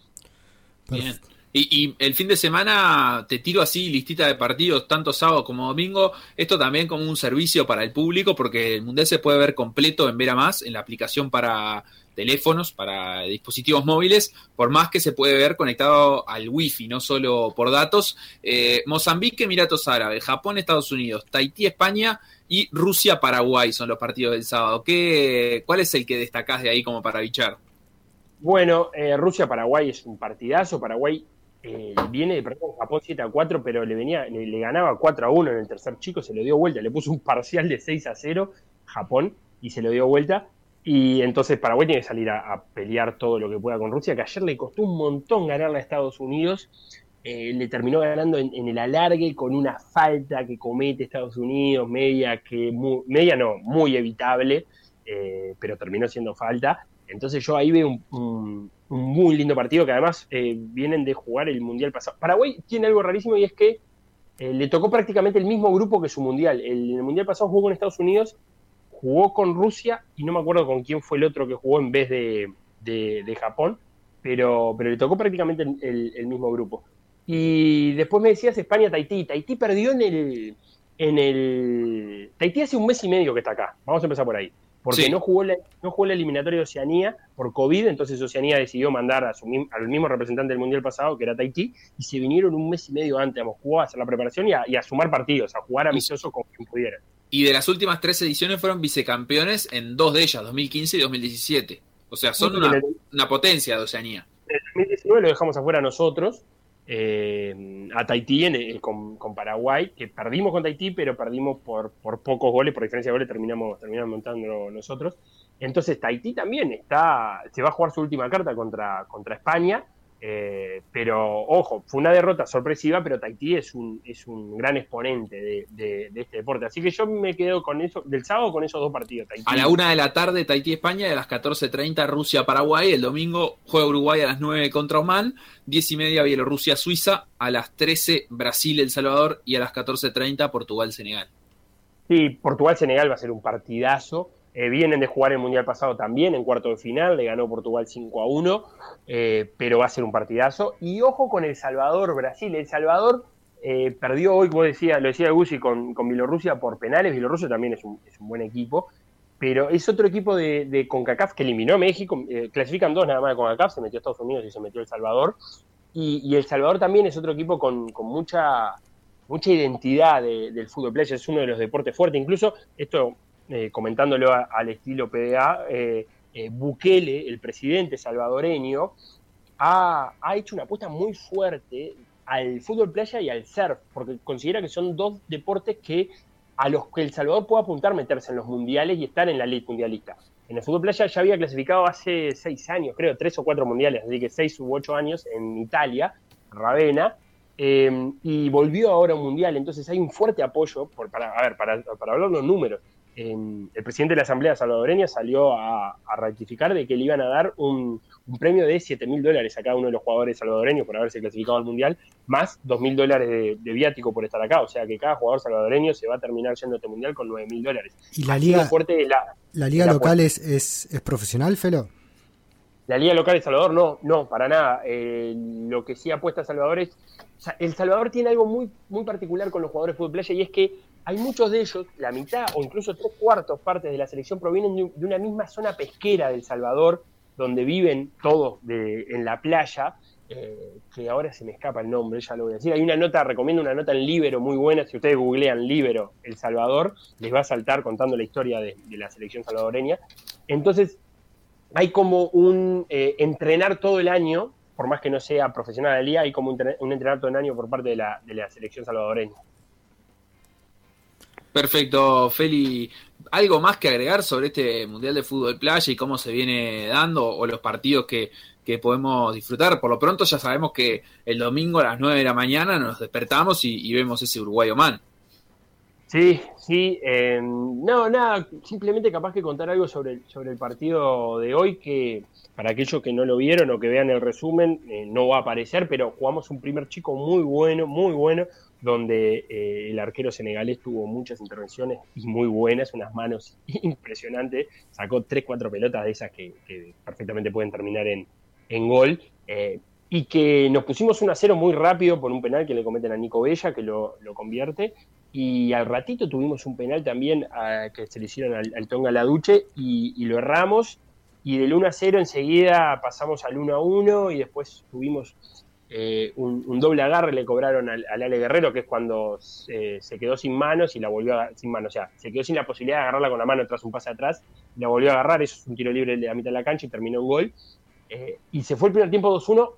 Bien. Y, el fin de semana te tiro así listita de partidos, tanto sábado como domingo. Esto también como un servicio para el público, porque el Mundial se puede ver completo en Vera Más, en la aplicación para teléfonos, para dispositivos móviles, por más que se puede ver conectado al wifi, no solo por datos. Eh, Mozambique, Emiratos Árabes, Japón, Estados Unidos, Tahití, España y Rusia, Paraguay son los partidos del sábado. ¿Qué, ¿Cuál es el que destacás de ahí como para bichar? Bueno, eh, Rusia-Paraguay es un partidazo. Paraguay eh, viene de Japón 7 a 4, pero le, venía, le, ganaba 4 a 1 en el tercer chico, se lo dio vuelta, le puso un parcial de 6 a 0 Japón y se lo dio vuelta. Y entonces Paraguay tiene que salir a, pelear todo lo que pueda con Rusia, que ayer le costó un montón ganarle a Estados Unidos. Eh, le terminó ganando en, el alargue con una falta que comete Estados Unidos, media que media no, muy evitable, eh, pero terminó siendo falta. Entonces yo ahí veo un, muy lindo partido que además eh, vienen de jugar el Mundial pasado. Paraguay tiene algo rarísimo y es que le tocó prácticamente el mismo grupo que su Mundial. El, el, Mundial pasado jugó con Estados Unidos, jugó con Rusia y no me acuerdo con quién fue el otro que jugó en vez de, de, Japón, pero, pero le tocó prácticamente el, mismo grupo. Y después me decías España-Tahití. Tahití perdió en el, en el... Tahití hace un mes y medio que está acá. Vamos a empezar por ahí porque no, jugó la, no jugó la eliminatoria de Oceanía por COVID, entonces Oceanía decidió mandar a su, al mismo representante del Mundial pasado, que era Tahití, y se vinieron un mes y medio antes a Moscú a hacer la preparación y a, sumar partidos, a jugar amistoso con quien pudiera. Y de las últimas tres ediciones fueron vicecampeones en dos de ellas, 2015 y 2017. O sea, son una, una potencia de Oceanía. En 2019 lo dejamos afuera nosotros, eh, a Tahití en, con, Paraguay, que perdimos con Tahití, pero perdimos por, por pocos goles, por diferencia de goles terminamos, terminamos montando nosotros. Entonces Tahití también está, se va a jugar su última carta contra, contra España eh, pero ojo, fue una derrota sorpresiva, pero Tahití es un, es un gran exponente de, este deporte. Así que yo me quedo con eso, del sábado con esos dos partidos. A la una de la tarde Tahití-España y a las 14.30 Rusia-Paraguay. El domingo juega Uruguay a las 9 contra Oman. 10 y media Bielorrusia-Suiza. A las 13 Brasil-El Salvador. Y a las 14.30 Portugal-Senegal. Sí, Portugal-Senegal va a ser un partidazo. Eh, vienen de jugar el Mundial pasado también, en cuarto de final, le ganó Portugal 5 a 1, eh, pero va a ser un partidazo. Y ojo con El Salvador, Brasil. El Salvador eh, perdió hoy, como decía, lo decía Guzzi, con, con Bielorrusia por penales. Bielorrusia también es un, buen equipo, pero es otro equipo de, de CONCACAF que eliminó a México. clasifican dos nada más de CONCACAF, se metió Estados Unidos y se metió El Salvador. Y, El Salvador también es otro equipo con, mucha, mucha identidad del fútbol playa, es uno de los deportes fuertes. Incluso, esto eh, comentándolo al estilo PDA, eh, eh, Bukele, el presidente salvadoreño, ha, hecho una apuesta muy fuerte al fútbol playa y al surf, porque considera que son dos deportes que a los que El Salvador puede apuntar meterse en los mundiales y estar en la ley mundialista. En el fútbol playa ya había clasificado hace seis años, creo, tres o cuatro mundiales, así que seis u ocho años en Italia, Ravenna, y volvió ahora a un mundial. Entonces hay un fuerte apoyo, para, a ver, para, para hablar los números. El presidente de la Asamblea Salvadoreña salió a, a ratificar de que le iban a dar un, un premio de 7 mil dólares a cada uno de los jugadores salvadoreños por haberse clasificado al Mundial, más 2 mil dólares de, viático por estar acá. O sea que cada jugador salvadoreño se va a terminar yendo a este Mundial con 9 mil dólares. ¿Y la liga, la, liga local es, es, profesional, Felo? La liga local de Salvador no, no, para nada. Eh, lo que sí apuesta Salvador es... O sea, El Salvador tiene algo muy, muy particular con los jugadores de fútbol playa y es que hay muchos de ellos, la mitad o incluso tres cuartos partes de la selección provienen de una misma zona pesquera del Salvador, donde viven todos en la playa, eh, que ahora se me escapa el nombre, ya lo voy a decir. Hay una nota, recomiendo una nota en Libero muy buena, si ustedes googlean Libero El Salvador, les va a saltar contando la historia de, la selección salvadoreña. Entonces, hay como un eh, entrenar todo el año, por más que no sea profesional del día, hay como un, entrenar todo el año por parte de la, de la selección salvadoreña. Perfecto, Feli. ¿Algo más que agregar sobre este Mundial de Fútbol Playa y cómo se viene dando o los partidos que, podemos disfrutar? Por lo pronto ya sabemos que el domingo a las 9 de la mañana nos despertamos y, vemos ese Uruguay-Oman. Sí, sí. Eh, no, nada, simplemente capaz que contar algo sobre, sobre el partido de hoy que para aquellos que no lo vieron o que vean el resumen, eh, no va a aparecer, pero jugamos un primer chico muy bueno, muy bueno, donde eh, el arquero senegalés tuvo muchas intervenciones y muy buenas, unas manos impresionantes, sacó tres, cuatro pelotas de esas que, perfectamente pueden terminar en, gol, eh, y que nos pusimos un a 0 muy rápido por un penal que le cometen a Nico Bella, que lo, convierte, y al ratito tuvimos un penal también ah, que se le hicieron al, Tonga Laduche y, y lo erramos, y del 1 a 0 enseguida pasamos al 1 a 1 y después tuvimos eh, un, doble agarre le cobraron al, Ale Guerrero, que es cuando se, quedó sin manos y la volvió a, sin manos, o sea, se quedó sin la posibilidad de agarrarla con la mano tras un pase atrás, y la volvió a agarrar, eso es un tiro libre de la mitad de la cancha y terminó un gol. Eh, y se fue el primer tiempo 2-1,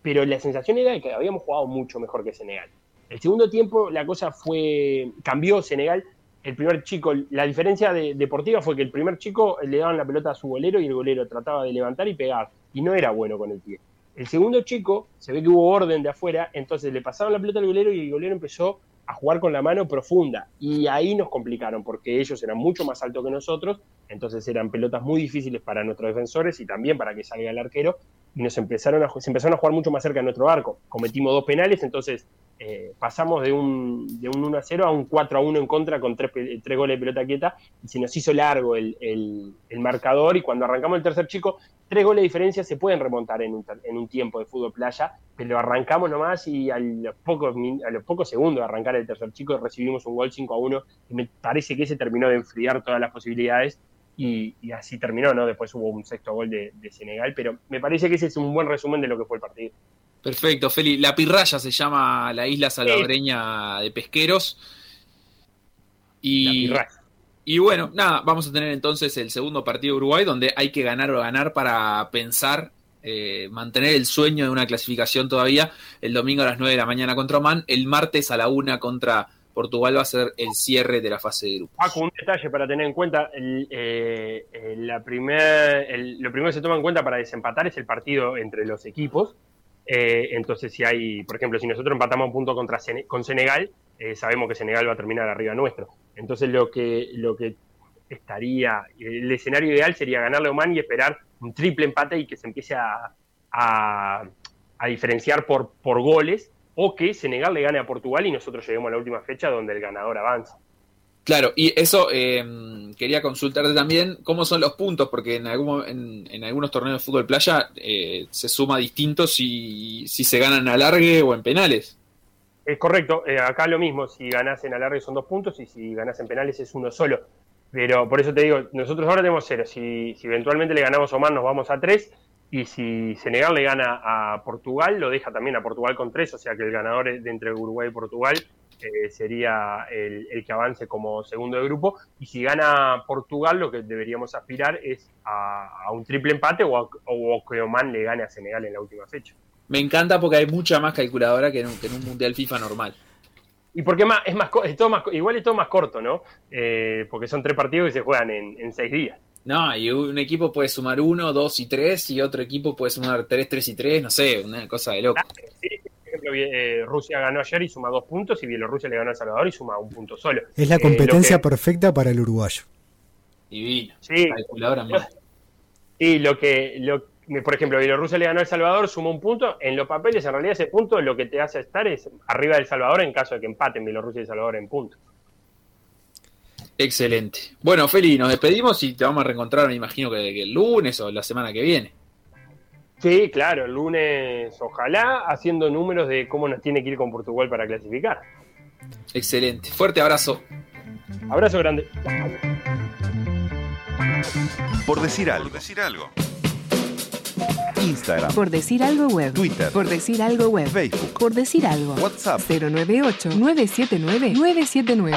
pero la sensación era de que habíamos jugado mucho mejor que Senegal. El segundo tiempo la cosa fue, cambió Senegal, el primer chico, la diferencia deportiva fue que el primer chico le daban la pelota a su golero y el golero trataba de levantar y pegar, y no era bueno con el pie. El segundo chico, se ve que hubo orden de afuera, entonces le pasaron la pelota al golero y el golero empezó a jugar con la mano profunda. Y ahí nos complicaron, porque ellos eran mucho más altos que nosotros, entonces eran pelotas muy difíciles para nuestros defensores y también para que salga el arquero. Y nos empezaron a, se empezaron a jugar mucho más cerca de nuestro arco. Cometimos dos penales, entonces eh, pasamos de un, de un 1 a 0 a un 4 a 1 en contra con tres, tres goles de pelota quieta y se nos hizo largo el, el, marcador y cuando arrancamos el tercer chico, tres goles de diferencia se pueden remontar en un, en un tiempo de fútbol playa, pero arrancamos nomás y a los, pocos, a los pocos segundos de arrancar el tercer chico recibimos un gol 5 a 1 y me parece que ese terminó de enfriar todas las posibilidades y, así terminó, ¿no? Después hubo un sexto gol de Senegal, pero me parece que ese es un buen resumen de lo que fue el partido. Perfecto, Feli. La Pirraya se llama la isla salvadoreña de pesqueros. Y, y bueno, nada, vamos a tener entonces el segundo partido de Uruguay, donde hay que ganar o ganar para pensar, eh, mantener el sueño de una clasificación todavía. El domingo a las 9 de la mañana contra Oman, el martes a la 1 contra Portugal va a ser el cierre de la fase de grupo. Paco, un detalle para tener en cuenta, eh, la primer, lo primero que se toma en cuenta para desempatar es el partido entre los equipos eh, entonces, si hay, por ejemplo, si nosotros empatamos un punto contra con Senegal, eh, sabemos que Senegal va a terminar arriba nuestro. Entonces, lo que, lo que estaría, el escenario ideal sería ganarle a Oman y esperar un triple empate y que se empiece a, a, diferenciar por, por goles, o que Senegal le gane a Portugal y nosotros lleguemos a la última fecha donde el ganador avanza. Claro, y eso eh, quería consultarte también cómo son los puntos, porque en, algún, en, algunos torneos de fútbol playa eh, se suma distinto si, si se ganan a largue o en penales. Es correcto, eh, acá lo mismo, si ganas en alargue son dos puntos y si ganas en penales es uno solo. Pero por eso te digo, nosotros ahora tenemos cero, si, si eventualmente le ganamos a Omar nos vamos a tres, Y si Senegal le gana a Portugal, lo deja también a Portugal con tres, o sea que el ganador de entre Uruguay y Portugal eh, sería el, que avance como segundo de grupo. Y si gana Portugal, lo que deberíamos aspirar es a, un triple empate o, a, que Oman le gane a Senegal en la última fecha. Me encanta porque hay mucha más calculadora que en un, Mundial FIFA normal. Y porque más, es más, todo más, igual es todo más corto, ¿no? Eh, porque son tres partidos que se juegan en, seis días. No, y un equipo puede sumar uno, dos y tres, y otro equipo puede sumar tres, tres y tres, no sé, una cosa de loco. Eh, Rusia ganó ayer y suma dos puntos y Bielorrusia le ganó a El Salvador y suma un punto solo. Es la eh, competencia perfecta para el uruguayo. Divino. Sí. Calculadora más. Y lo que, lo, por ejemplo, Bielorrusia le ganó a El Salvador, suma un punto. En los papeles, en realidad, ese punto lo que te hace estar es arriba del Salvador en caso de que empaten Bielorrusia y El Salvador en punto. Excelente. Bueno, Feli, nos despedimos y te vamos a reencontrar, me imagino que el lunes o la semana que viene. Sí, claro, el lunes ojalá haciendo números de cómo nos tiene que ir con Portugal para clasificar. Excelente. Fuerte abrazo. Abrazo grande. Por decir algo. Por decir algo. Instagram. Por decir algo web. Twitter. Por decir algo web. Facebook. Por decir algo. WhatsApp. 098 979 979.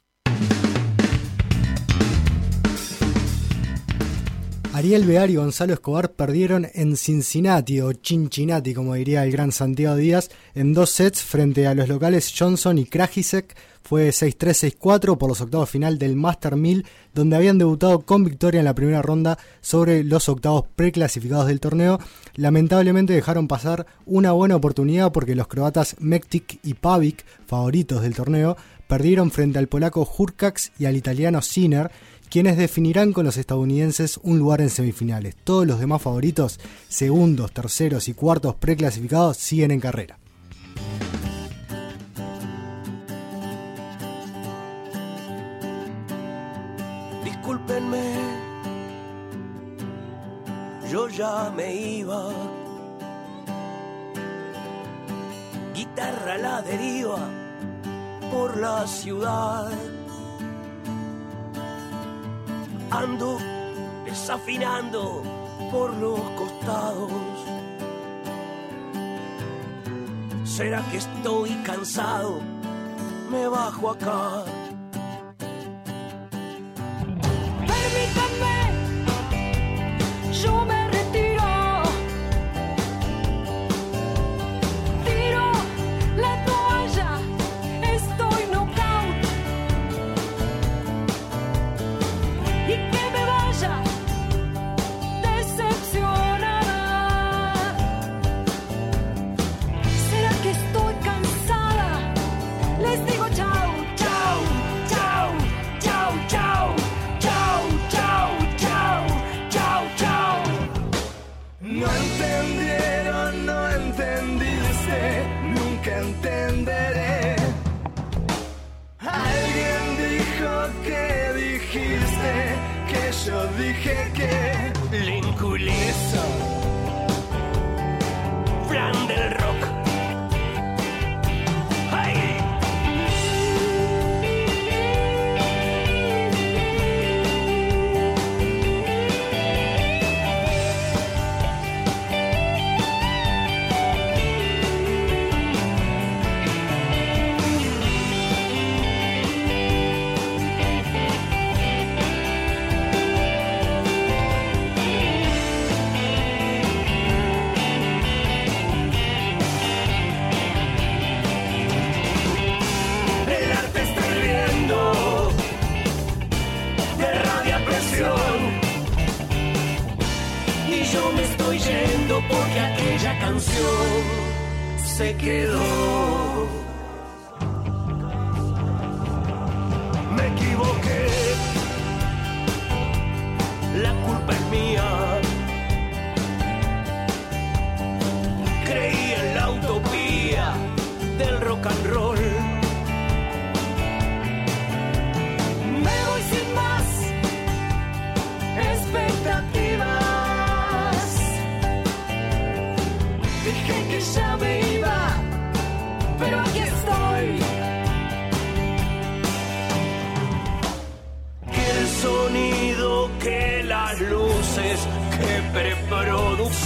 Ariel Bear y Gonzalo Escobar perdieron en Cincinnati o Cincinnati, como diría el gran Santiago Díaz, en dos sets frente a los locales Johnson y Krajicek. Fue 6-3-6-4 por los octavos final del Master 1000, donde habían debutado con victoria en la primera ronda sobre los octavos preclasificados del torneo. Lamentablemente dejaron pasar una buena oportunidad porque los croatas Mektik y Pavic, favoritos del torneo, perdieron frente al polaco Hurkacz y al italiano Sinner quienes definirán con los estadounidenses un lugar en semifinales. Todos los demás favoritos, segundos, terceros y cuartos preclasificados, siguen en carrera. Discúlpenme, yo ya me iba. Guitarra la deriva por la ciudad ando desafinando por los costados. ¿Será que estoy cansado? Me bajo acá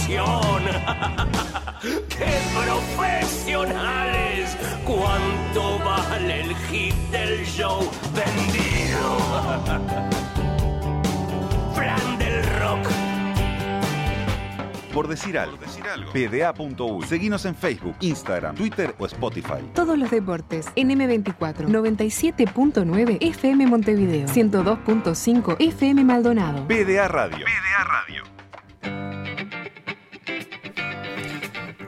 emoción. ¡Qué profesionales! ¿Cuánto vale el hit del show vendido? Fran del rock. Por decir algo. PDA.U. Seguinos en Facebook, Instagram, Twitter o Spotify. Todos los deportes en M24 97.9 FM Montevideo 102.5 FM Maldonado. PDA Radio. PDA Radio.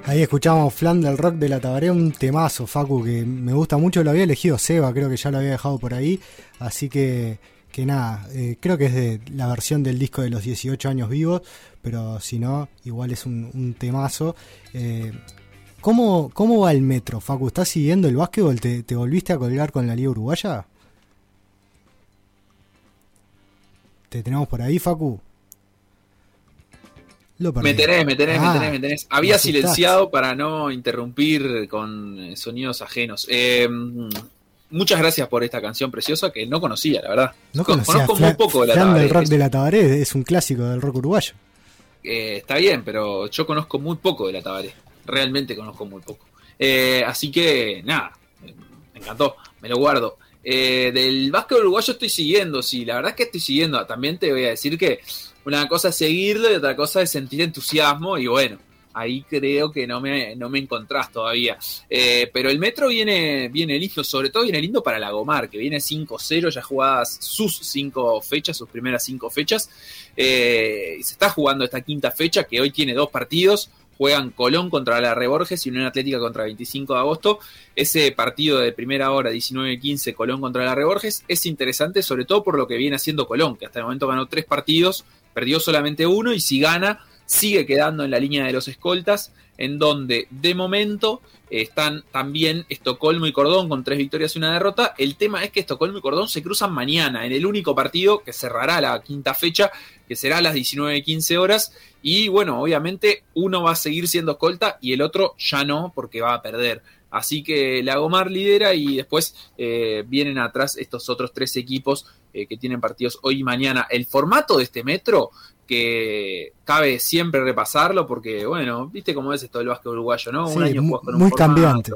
Ahí escuchamos Flan del Rock de la Tabaré, un temazo, Facu, que me gusta mucho. Lo había elegido Seba, creo que ya lo había dejado por ahí. Así que, que nada, eh, creo que es de la versión del disco de los 18 años vivos, pero si no, igual es un, temazo. Eh, ¿cómo, ¿Cómo va el metro, Facu? ¿Estás siguiendo el básquetbol? ¿Te, te volviste a colgar con la Liga Uruguaya? ¿Te tenemos por ahí, Facu? Lo. Me tenés, me tenés, Ah, me tenés, me tenés. Había me silenciado para no interrumpir con eh, sonidos ajenos. Eh, muchas gracias por esta canción preciosa que no conocía, la verdad. No Con- conocía Conozco muy poco de la Flan del. Rock Es- de la Tabaré, es un clásico del rock uruguayo. eh, está bien, pero yo conozco muy poco de la Tabaré. Realmente conozco muy poco. Eh, así que, nada, me encantó, me lo guardo. Eh, del básquet uruguayo estoy siguiendo, sí, la verdad es que estoy siguiendo. También te voy a decir que una cosa es seguirlo y otra cosa es sentir entusiasmo y bueno, ahí creo que no me, no me encontrás todavía. Eh, pero el Metro viene, viene lindo, sobre todo viene lindo para la Gomar, que viene 5-0, ya jugadas sus cinco fechas, sus primeras cinco fechas. Eh, se está jugando esta quinta fecha, que hoy tiene dos partidos. Juegan Colón contra la Reborges y Unión Atlética contra 25 de agosto. Ese partido de primera hora, 19-15, Colón contra la Reborges, es interesante, sobre todo por lo que viene haciendo Colón, que hasta el momento ganó tres partidos, perdió solamente uno, y si gana, sigue quedando en la línea de los escoltas, en donde de momento están también Estocolmo y Cordón con tres victorias y una derrota. El tema es que Estocolmo y Cordón se cruzan mañana en el único partido que cerrará la quinta fecha, que será a las 19.15 horas. Y bueno, obviamente uno va a seguir siendo escolta y el otro ya no, porque va a perder. Así que la Gomar lidera y después eh, vienen atrás estos otros tres equipos eh, que tienen partidos hoy y mañana. El formato de este metro, que cabe siempre repasarlo, porque bueno, viste cómo es esto del básquet uruguayo, ¿no? Sí, Un año mu- jugás con un muy formato. cambiante.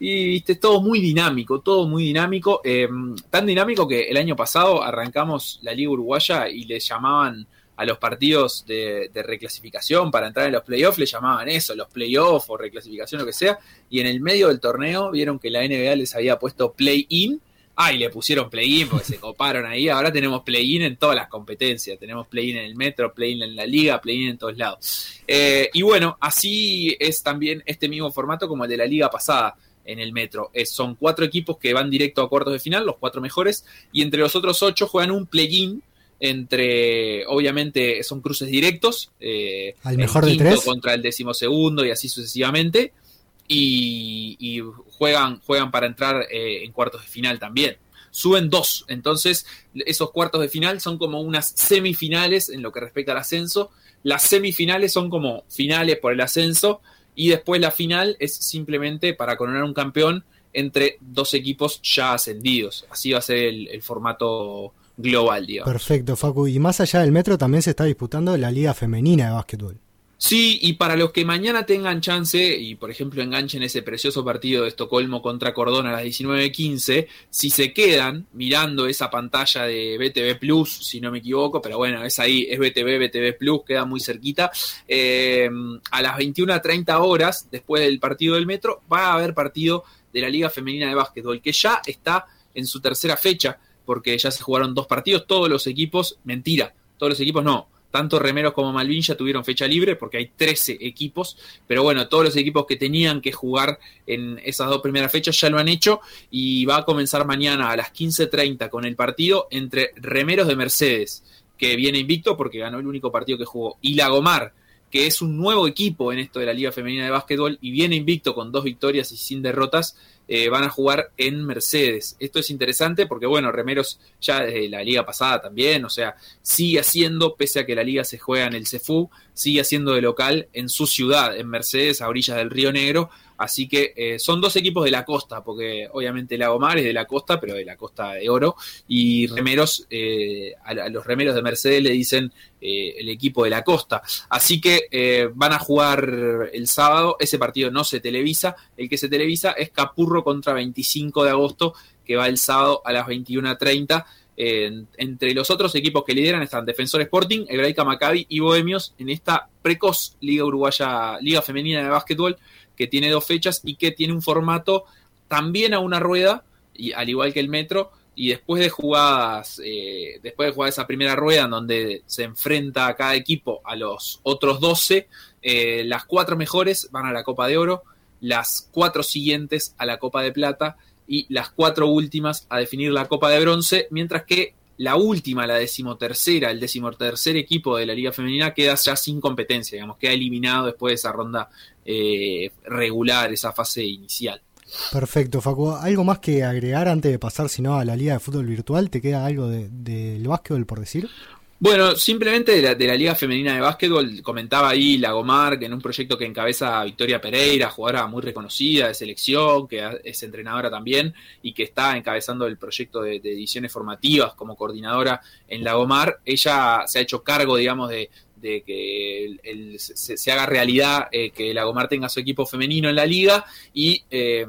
Y viste, todo muy dinámico, todo muy dinámico. eh, tan dinámico que el año pasado arrancamos la Liga Uruguaya y le llamaban a los partidos de, de reclasificación para entrar en los playoffs, le llamaban eso, los playoffs o reclasificación, lo que sea. Y en el medio del torneo vieron que la NBA les había puesto play-in. Ah, y le pusieron play-in porque se coparon ahí. Ahora tenemos play-in en todas las competencias. Tenemos play-in en el metro, play-in en la liga, play-in en todos lados. Eh, y bueno, así es también este mismo formato como el de la liga pasada en el metro. Eh, son cuatro equipos que van directo a cuartos de final, los cuatro mejores, y entre los otros ocho juegan un play-in entre, obviamente, son cruces directos. eh, Al el mejor de tres. contra el decimosegundo y así sucesivamente. Y, juegan, juegan para entrar eh, en cuartos de final también. Suben dos, entonces esos cuartos de final son como unas semifinales en lo que respecta al ascenso. Las semifinales son como finales por el ascenso y después la final es simplemente para coronar un campeón entre dos equipos ya ascendidos. Así va a ser el, el formato global, digamos. Perfecto, Facu. Y más allá del metro también se está disputando la Liga Femenina de Básquetbol. Sí, y para los que mañana tengan chance y, por ejemplo, enganchen ese precioso partido de Estocolmo contra Cordón a las 19.15, si se quedan mirando esa pantalla de BTV Plus, si no me equivoco, pero bueno, es ahí, es BTV, BTV Plus, queda muy cerquita, eh, a las 21.30 horas, después del partido del Metro, va a haber partido de la Liga Femenina de Básquetbol, que ya está en su tercera fecha, porque ya se jugaron dos partidos, todos los equipos, mentira, todos los equipos no, tanto Remeros como Malvin ya tuvieron fecha libre porque hay 13 equipos, pero bueno, todos los equipos que tenían que jugar en esas dos primeras fechas ya lo han hecho y va a comenzar mañana a las 15.30 con el partido entre Remeros de Mercedes, que viene invicto porque ganó el único partido que jugó, y Lagomar, que es un nuevo equipo en esto de la Liga Femenina de Básquetbol y viene invicto con dos victorias y sin derrotas, eh, van a jugar en Mercedes. Esto es interesante porque, bueno, Remeros ya desde la liga pasada también, o sea, sigue haciendo, pese a que la liga se juega en el CEFU, sigue haciendo de local en su ciudad, en Mercedes, a orillas del Río Negro, Así que eh, son dos equipos de la costa, porque obviamente Lagomar es de la costa, pero de la costa de oro. Y remeros, eh, a, los remeros de Mercedes le dicen eh, el equipo de la costa. Así que van a jugar el sábado. Ese partido no se televisa. El que se televisa es Capurro contra 25 de agosto, que va el sábado a las 21.30. entre los otros equipos que lideran están Defensor Sporting, Hebraica Maccabi y Bohemios en esta precoz Liga Uruguaya, Liga Femenina de Básquetbol que tiene dos fechas y que tiene un formato también a una rueda, y, al igual que el metro, y después de jugadas, eh, después de jugar esa primera rueda en donde se enfrenta a cada equipo a los otros 12, eh, las cuatro mejores van a la Copa de Oro, las cuatro siguientes a la Copa de Plata y las cuatro últimas a definir la Copa de Bronce, mientras que la última, la decimotercera, el decimotercer equipo de la Liga Femenina queda ya sin competencia, digamos, queda eliminado después de esa ronda eh, regular, esa fase inicial. Perfecto, Facu. ¿Algo más que agregar antes de pasar, si no, a la Liga de Fútbol Virtual? ¿Te queda algo del de, básquetbol por decir? Bueno, simplemente de la, Liga Femenina de Básquetbol, comentaba ahí Lagomar, que en un proyecto que encabeza Victoria Pereira, jugadora muy reconocida de selección, que es entrenadora también, y que está encabezando el proyecto de, ediciones formativas como coordinadora en Lagomar. Ella se ha hecho cargo, digamos, de, que se, haga realidad eh, que Lagomar tenga su equipo femenino en la liga y eh,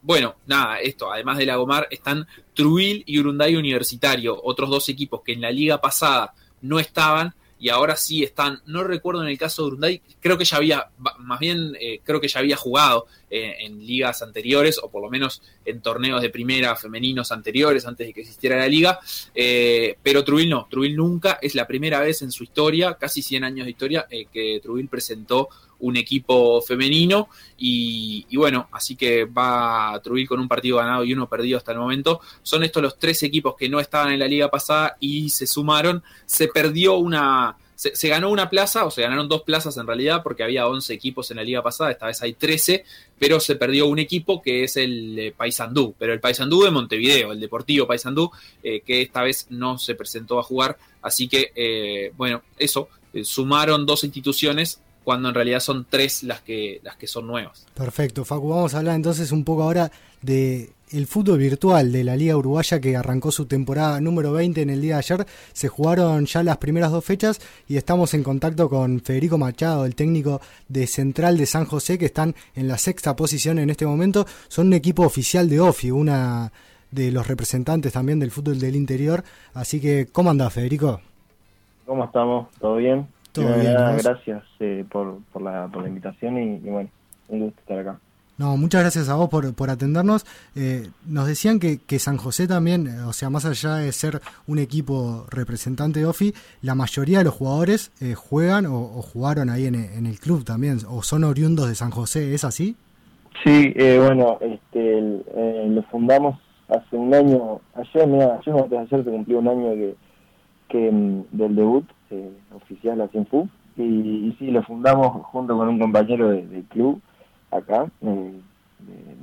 bueno, nada, esto, además de Lagomar están Truil y Urunday Universitario, otros dos equipos que en la liga pasada no estaban y ahora sí están. No recuerdo en el caso de Urunday, creo que ya había, más bien eh, creo que ya había jugado eh, en ligas anteriores, o por lo menos en torneos de primera femeninos anteriores, antes de que existiera la liga. Eh, pero Trubil no, Trubil nunca, es la primera vez en su historia, casi 100 años de historia, que Trubil presentó un equipo femenino y, bueno, así que va a Trubil con un partido ganado y uno perdido hasta el momento. Son estos los tres equipos que no estaban en la liga pasada y se sumaron. Se perdió una... Se, ganó una plaza, o se ganaron dos plazas en realidad, porque había 11 equipos en la liga pasada, esta vez hay 13, pero se perdió un equipo que es el eh, Paysandú, pero el Paysandú de Montevideo, el Deportivo Paysandú, eh, que esta vez no se presentó a jugar, así que, eh, bueno, eso, sumaron dos instituciones cuando en realidad son tres las que, las que son nuevas. Perfecto, Facu, vamos a hablar entonces un poco ahora de el fútbol virtual de la Liga Uruguaya que arrancó su temporada número 20 en el día de ayer. Se jugaron ya las primeras dos fechas y estamos en contacto con Federico Machado, el técnico de Central de San José, que están en la sexta posición en este momento. Son un equipo oficial de OFI, una de los representantes también del fútbol del interior. Así que, ¿cómo andás, Federico? ¿Cómo estamos? ¿Todo bien? Todo bien. Gracias eh, por, por, la, por la invitación y, bueno, un gusto estar acá. No, muchas gracias a vos por, por atendernos. Eh, nos decían que, que, San José también, eh, o sea, más allá de ser un equipo representante de OFI, la mayoría de los jugadores juegan o, jugaron ahí en, en, el club también, o son oriundos de San José, ¿es así? Sí, bueno, este, lo fundamos hace un año, ayer, mira, ayer, ayer se cumplió un año que, que mm, del debut eh, oficial en FUB. Y, y, sí, lo fundamos junto con un compañero del club acá, eh,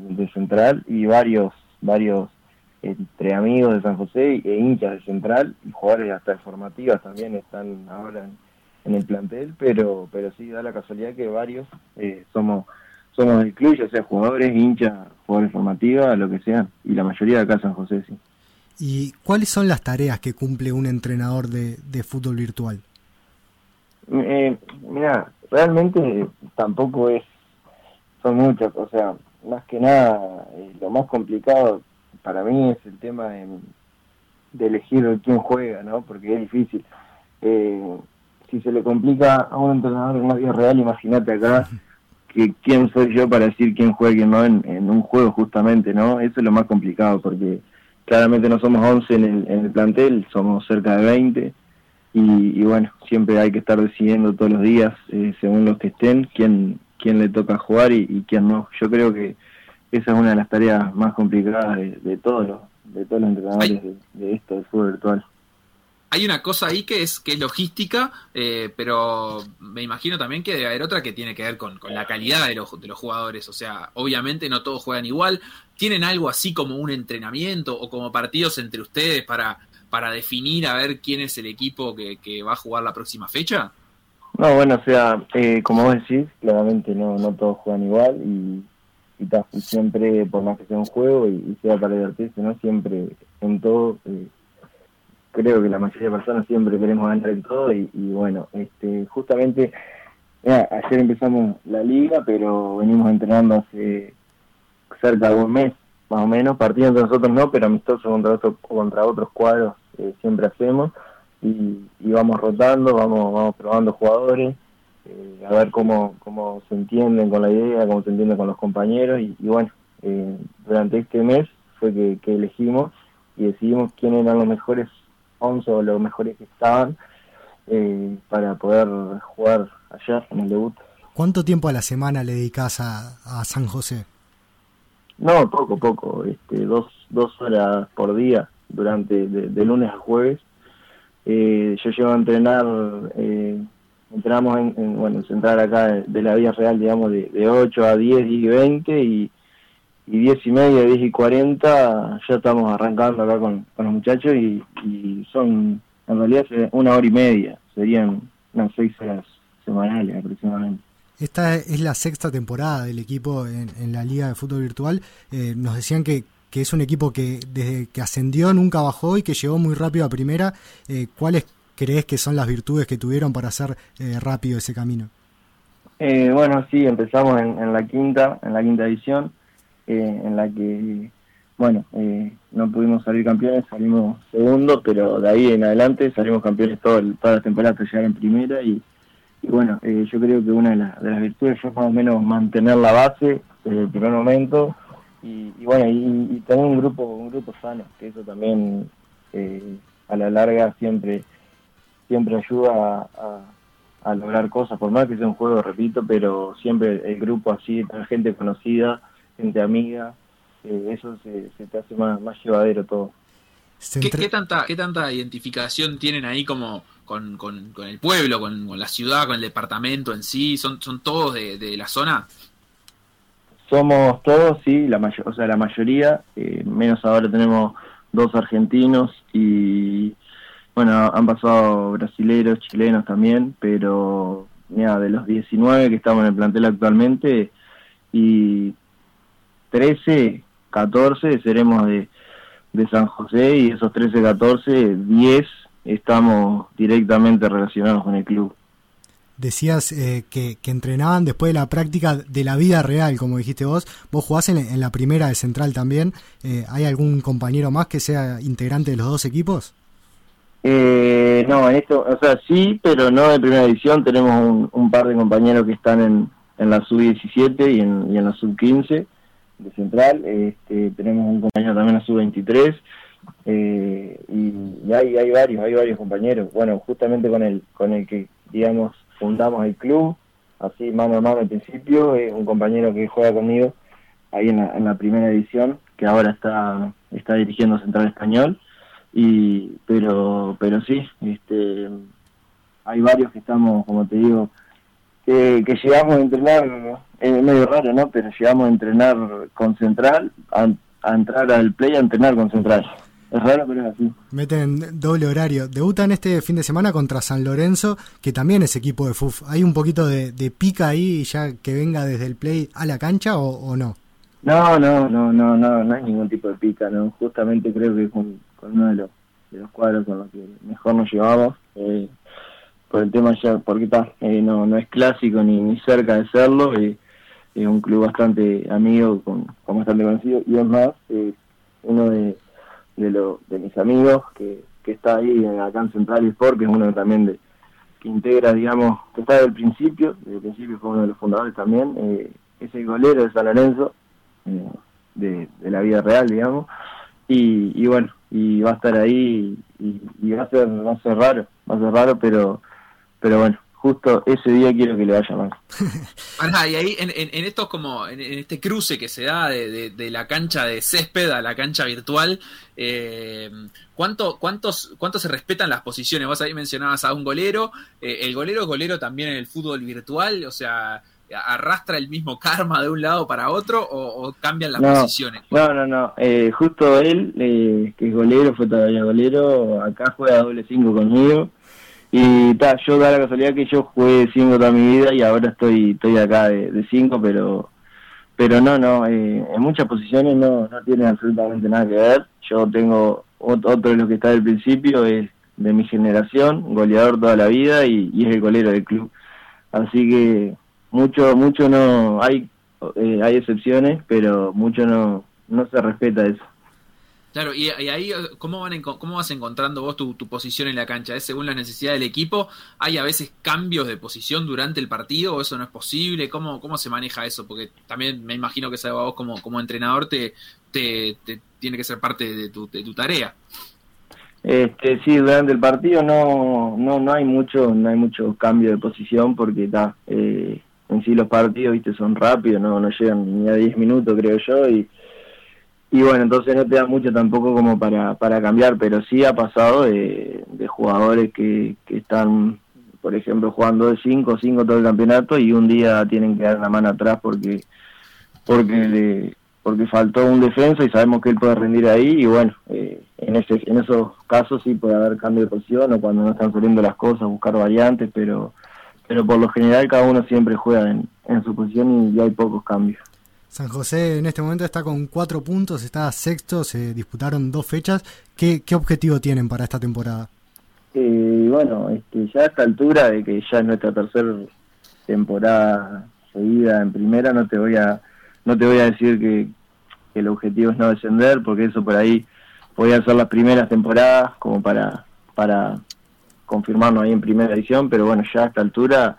de, Central, y varios, varios entre amigos de San José e hinchas de Central, y jugadores hasta de formativas también están ahora en, el plantel, pero pero sí da la casualidad que varios eh, somos somos del club, ya sea jugadores, hinchas, jugadores formativas, lo que sea, y la mayoría de acá San José sí. ¿Y cuáles son las tareas que cumple un entrenador de, fútbol virtual? Eh, mira, realmente tampoco es, son muchas, o sea, más que nada, eh, lo más complicado para mí es el tema de, elegir quién juega, ¿no? Porque es difícil. Eh, si se le complica a un entrenador en una vida real, imagínate acá que quién soy yo para decir quién juega y quién no en, en, un juego justamente, ¿no? Eso es lo más complicado porque claramente no somos 11 en el, en el plantel, somos cerca de 20 y, bueno, siempre hay que estar decidiendo todos los días, eh, según los que estén, quién, quién le toca jugar y, quién no. Yo creo que esa es una de las tareas más complicadas de, todos los de todos los entrenadores de, esto, del fútbol virtual. Hay una cosa ahí que es, que es logística, eh, pero me imagino también que debe haber otra que tiene que ver con, con la calidad de los, de los jugadores. O sea, obviamente no todos juegan igual. ¿Tienen algo así como un entrenamiento o como partidos entre ustedes para, para definir a ver quién es el equipo que, que va a jugar la próxima fecha? No, bueno, o sea, eh, como vos decís, claramente no, no todos juegan igual y, y, siempre, por más que sea un juego y, y sea para divertirse, ¿no? Siempre en todo, eh, creo que la mayoría de personas siempre queremos ganar en todo y, bueno, este, justamente ayer empezamos la liga, pero venimos entrenando hace cerca de un mes, más o menos, partidos entre nosotros no, pero amistosos contra, otro, contra otros cuadros eh, siempre hacemos y, vamos rotando, vamos, vamos probando jugadores, eh, a ver cómo, cómo se entienden con la idea, cómo se entienden con los compañeros y, y bueno, eh, durante este mes fue que, que, elegimos y decidimos quiénes eran los mejores 11 o los mejores que estaban eh, para poder jugar allá en el debut. ¿Cuánto tiempo a la semana le dedicas a, a San José? No, poco, poco, este, dos, dos horas por día durante de, de lunes a jueves eh, yo llego a entrenar, eh, entramos en, en, bueno, en central acá de, de, la Vía Real, digamos, de, de 8 a 10, 10 y 20 y, y 10 y media, 10 y 40 ya estamos arrancando acá con, con los muchachos y, y, son, en realidad, una hora y media, serían unas 6 horas semanales aproximadamente. Esta es la sexta temporada del equipo en, en la Liga de Fútbol Virtual. Eh, nos decían que que es un equipo que desde que ascendió nunca bajó y que llegó muy rápido a primera. Eh, ¿Cuáles crees que son las virtudes que tuvieron para hacer eh, rápido ese camino? Eh, bueno, sí, empezamos en, en, la quinta, en la quinta edición, eh, en la que, bueno, eh, no pudimos salir campeones, salimos segundo, pero de ahí en adelante salimos campeones todo el, toda la temporada hasta llegar en primera y, bueno, eh, yo creo que una de, la, de, las virtudes fue más o menos mantener la base desde el primer momento, y, y bueno, y, tener un grupo, un grupo sano, que eso también eh, a la larga siempre, siempre ayuda a, a, a, lograr cosas, por más que sea un juego, repito, pero siempre el grupo así, tener gente conocida, gente amiga, eh, eso se, se, te hace más, más llevadero todo. ¿Qué, ¿Qué, tanta, ¿Qué tanta identificación tienen ahí como con, con, con el pueblo, con, con, la ciudad, con el departamento en sí? ¿Son, son todos de, de la zona? Somos todos, sí, la mayor, o sea, la mayoría, eh, menos ahora tenemos dos argentinos y bueno, han pasado brasileros, chilenos también, pero mira, de los 19 que estamos en el plantel actualmente y 13, 14 seremos de, de San José y esos 13, 14, 10 estamos directamente relacionados con el club decías eh, que, que, entrenaban después de la práctica de la vida real, como dijiste vos. Vos jugás en, en la primera de Central también. Eh, ¿Hay algún compañero más que sea integrante de los dos equipos? Eh, no, en esto, o sea, sí, pero no de primera edición. Tenemos un, un par de compañeros que están en, en la sub-17 y en, y en la sub-15 de Central. Este, tenemos un compañero también la sub-23. Eh, y, hay, hay varios, hay varios compañeros. Bueno, justamente con el, con el que, digamos, fundamos el club, así mano a mano al principio, eh, un compañero que juega conmigo ahí en la, en la, primera edición, que ahora está, está dirigiendo Central Español, y pero pero sí, este hay varios que estamos, como te digo, que, que llegamos a entrenar, es medio raro, ¿no? Pero llegamos a entrenar con Central, a, a entrar al play a entrenar con Central. Es raro, pero es así. Meten doble horario. Debutan este fin de semana contra San Lorenzo, que también es equipo de FUF. ¿Hay un poquito de, de pica ahí ya que venga desde el play a la cancha o, o, no? No, no, no, no, no, no hay ningún tipo de pica, ¿no? Justamente creo que con, con uno de los, de los cuadros con los que mejor nos llevamos, eh, por el tema ya, porque está, eh, no, no es clásico ni, ni cerca de serlo, es un club bastante amigo, con, con bastante conocido, y es más, uno de de, lo, de mis amigos que, que está ahí acá en Central Sport, que es uno también de que integra, digamos, que está desde el principio, desde el principio fue uno de los fundadores también, eh, es el golero de San Lorenzo, eh, de, de, la vida real, digamos, y, y bueno, y va a estar ahí y, y, va a ser va a ser raro, va a ser raro, pero pero bueno, justo ese día quiero que le vaya mal. Ahora, y ahí en, en, en estos como en, en este cruce que se da de, de- de la cancha de césped a la cancha virtual, eh, ¿cuánto, cuántos, ¿cuánto se respetan las posiciones? Vos ahí mencionabas a un golero, eh, el golero es golero también en el fútbol virtual, o sea, arrastra el mismo karma de un lado para otro o, o cambian las No, posiciones. No, no, no. Eh, justo él, eh, que es golero, fue todavía golero, acá juega doble cinco conmigo. Y ta, yo da la casualidad que yo jugué cinco toda mi vida y ahora estoy estoy acá de, de cinco, pero pero no, no, eh, en muchas posiciones no, no tienen absolutamente nada que ver. Yo tengo ot- otro de los que está del principio, es de mi generación, goleador toda la vida y, y es el golero del club. Así que mucho, mucho no, hay, eh, hay excepciones, pero mucho no, no se respeta eso. Claro, y, y ahí, ¿cómo, van ¿cómo vas encontrando vos tu, tu posición en la cancha? ¿Es según la necesidad del equipo? ¿Hay a veces cambios de posición durante el partido o eso no es posible? ¿Cómo, cómo se maneja eso? Porque también me imagino que a vos como, como entrenador te, te, te tiene que ser parte de tu, de tu tarea. Este, sí, durante el partido no, no, no hay mucho, no hay mucho cambio de posición porque está, eh, en sí los partidos, viste, son rápidos, no, no llegan ni a 10 minutos creo yo y, y bueno, entonces no te da mucho tampoco como para, para cambiar, pero sí ha pasado de, jugadores que, que están, por ejemplo, jugando de 5 5 todo el campeonato y un día tienen que dar una mano atrás porque porque le- porque faltó un defensa y sabemos que él puede rendir ahí y bueno, eh, en ese en esos casos sí puede haber cambio de posición o cuando no están saliendo las cosas, buscar variantes, pero pero por lo general cada uno siempre juega en, en su posición y, y hay pocos cambios. San José en este momento está con cuatro puntos, está sexto, se disputaron dos fechas. ¿Qué, qué objetivo tienen para esta temporada? Eh, bueno, este, ya a esta altura de que ya es nuestra tercera temporada seguida en primera, no te voy a no te voy a decir que, el objetivo es no descender, porque eso por ahí podía ser las primeras temporadas como para para confirmarnos ahí en primera edición, pero bueno, ya a esta altura,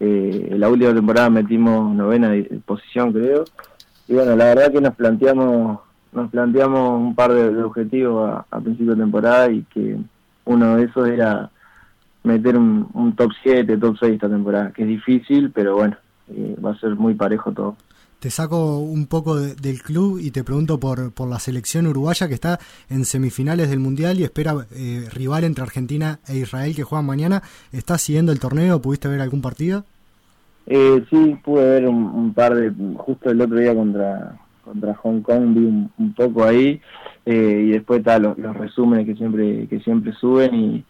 eh, la última temporada metimos novena posición creo, y bueno, la verdad que nos planteamos nos planteamos un par de, objetivos a, principio de temporada y que uno de esos era meter un, un top 7, top 6 esta temporada, que es difícil, pero bueno, eh, va a ser muy parejo todo. Te saco un poco de- del club y te pregunto por, por la selección uruguaya que está en semifinales del Mundial y espera eh, rival entre Argentina e Israel que juegan mañana. ¿Estás siguiendo el torneo? ¿Pudiste ver algún partido? Eh, sí, pude ver un, un par de, justo el otro día contra contra Hong Kong vi un, un poco ahí eh, y después está los, los resúmenes que siempre que siempre suben y,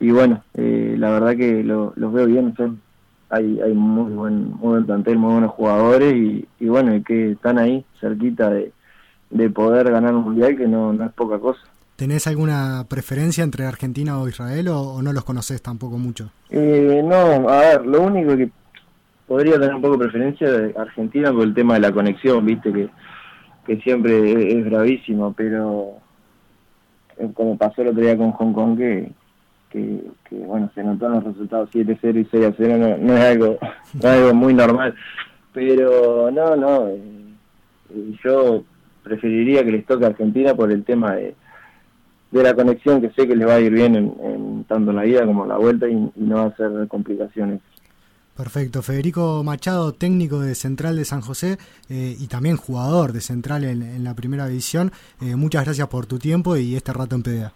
y bueno, eh, la verdad que lo- los veo bien, son, hay, hay muy buen muy buen plantel, muy buenos jugadores y, y bueno, y que están ahí cerquita de, de poder ganar un mundial que no, no es poca cosa. ¿Tenés alguna preferencia entre Argentina o Israel o, o no los conoces tampoco mucho? Eh, no, a ver, lo único que podría tener un poco de preferencia de Argentina por el tema de la conexión, viste, que, que siempre es, es bravísimo, pero eh, como pasó el otro día con Hong Kong, que, que, bueno, se notaron los resultados 7-0 y 6-0, no, no es algo no es algo muy normal. Pero no, no, eh, eh, yo preferiría que les toque a Argentina por el tema de, de la conexión, que sé que les va a ir bien en, en tanto en la ida como en la vuelta y, y no va a ser complicaciones. Perfecto. Federico Machado, técnico de Central de San José eh, y también jugador de Central en, la primera división. Eh, muchas gracias por tu tiempo y este rato en PDA.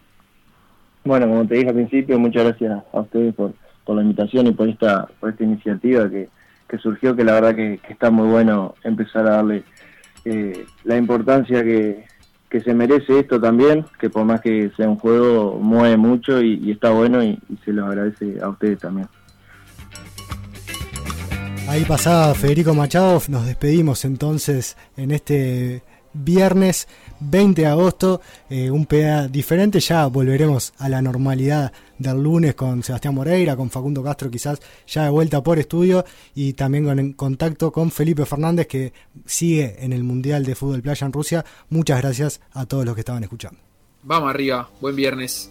Bueno, como te dije al principio, muchas gracias a ustedes por, la invitación y por esta, por esta iniciativa que, que surgió, que la verdad que, está muy bueno empezar a darle eh, la importancia que, que se merece esto también, que por más que sea un juego, mueve mucho y, y está bueno y, y se los agradece a ustedes también. Ahí pasaba Federico Machado, nos despedimos entonces en este viernes 20 de agosto, eh, un PA diferente, ya volveremos a la normalidad del lunes con Sebastián Moreira, con Facundo Castro quizás ya de vuelta por estudio y también con, en contacto con Felipe Fernández que sigue en el Mundial de Fútbol Playa en Rusia. Muchas gracias a todos los que estaban escuchando. Vamos arriba, buen viernes.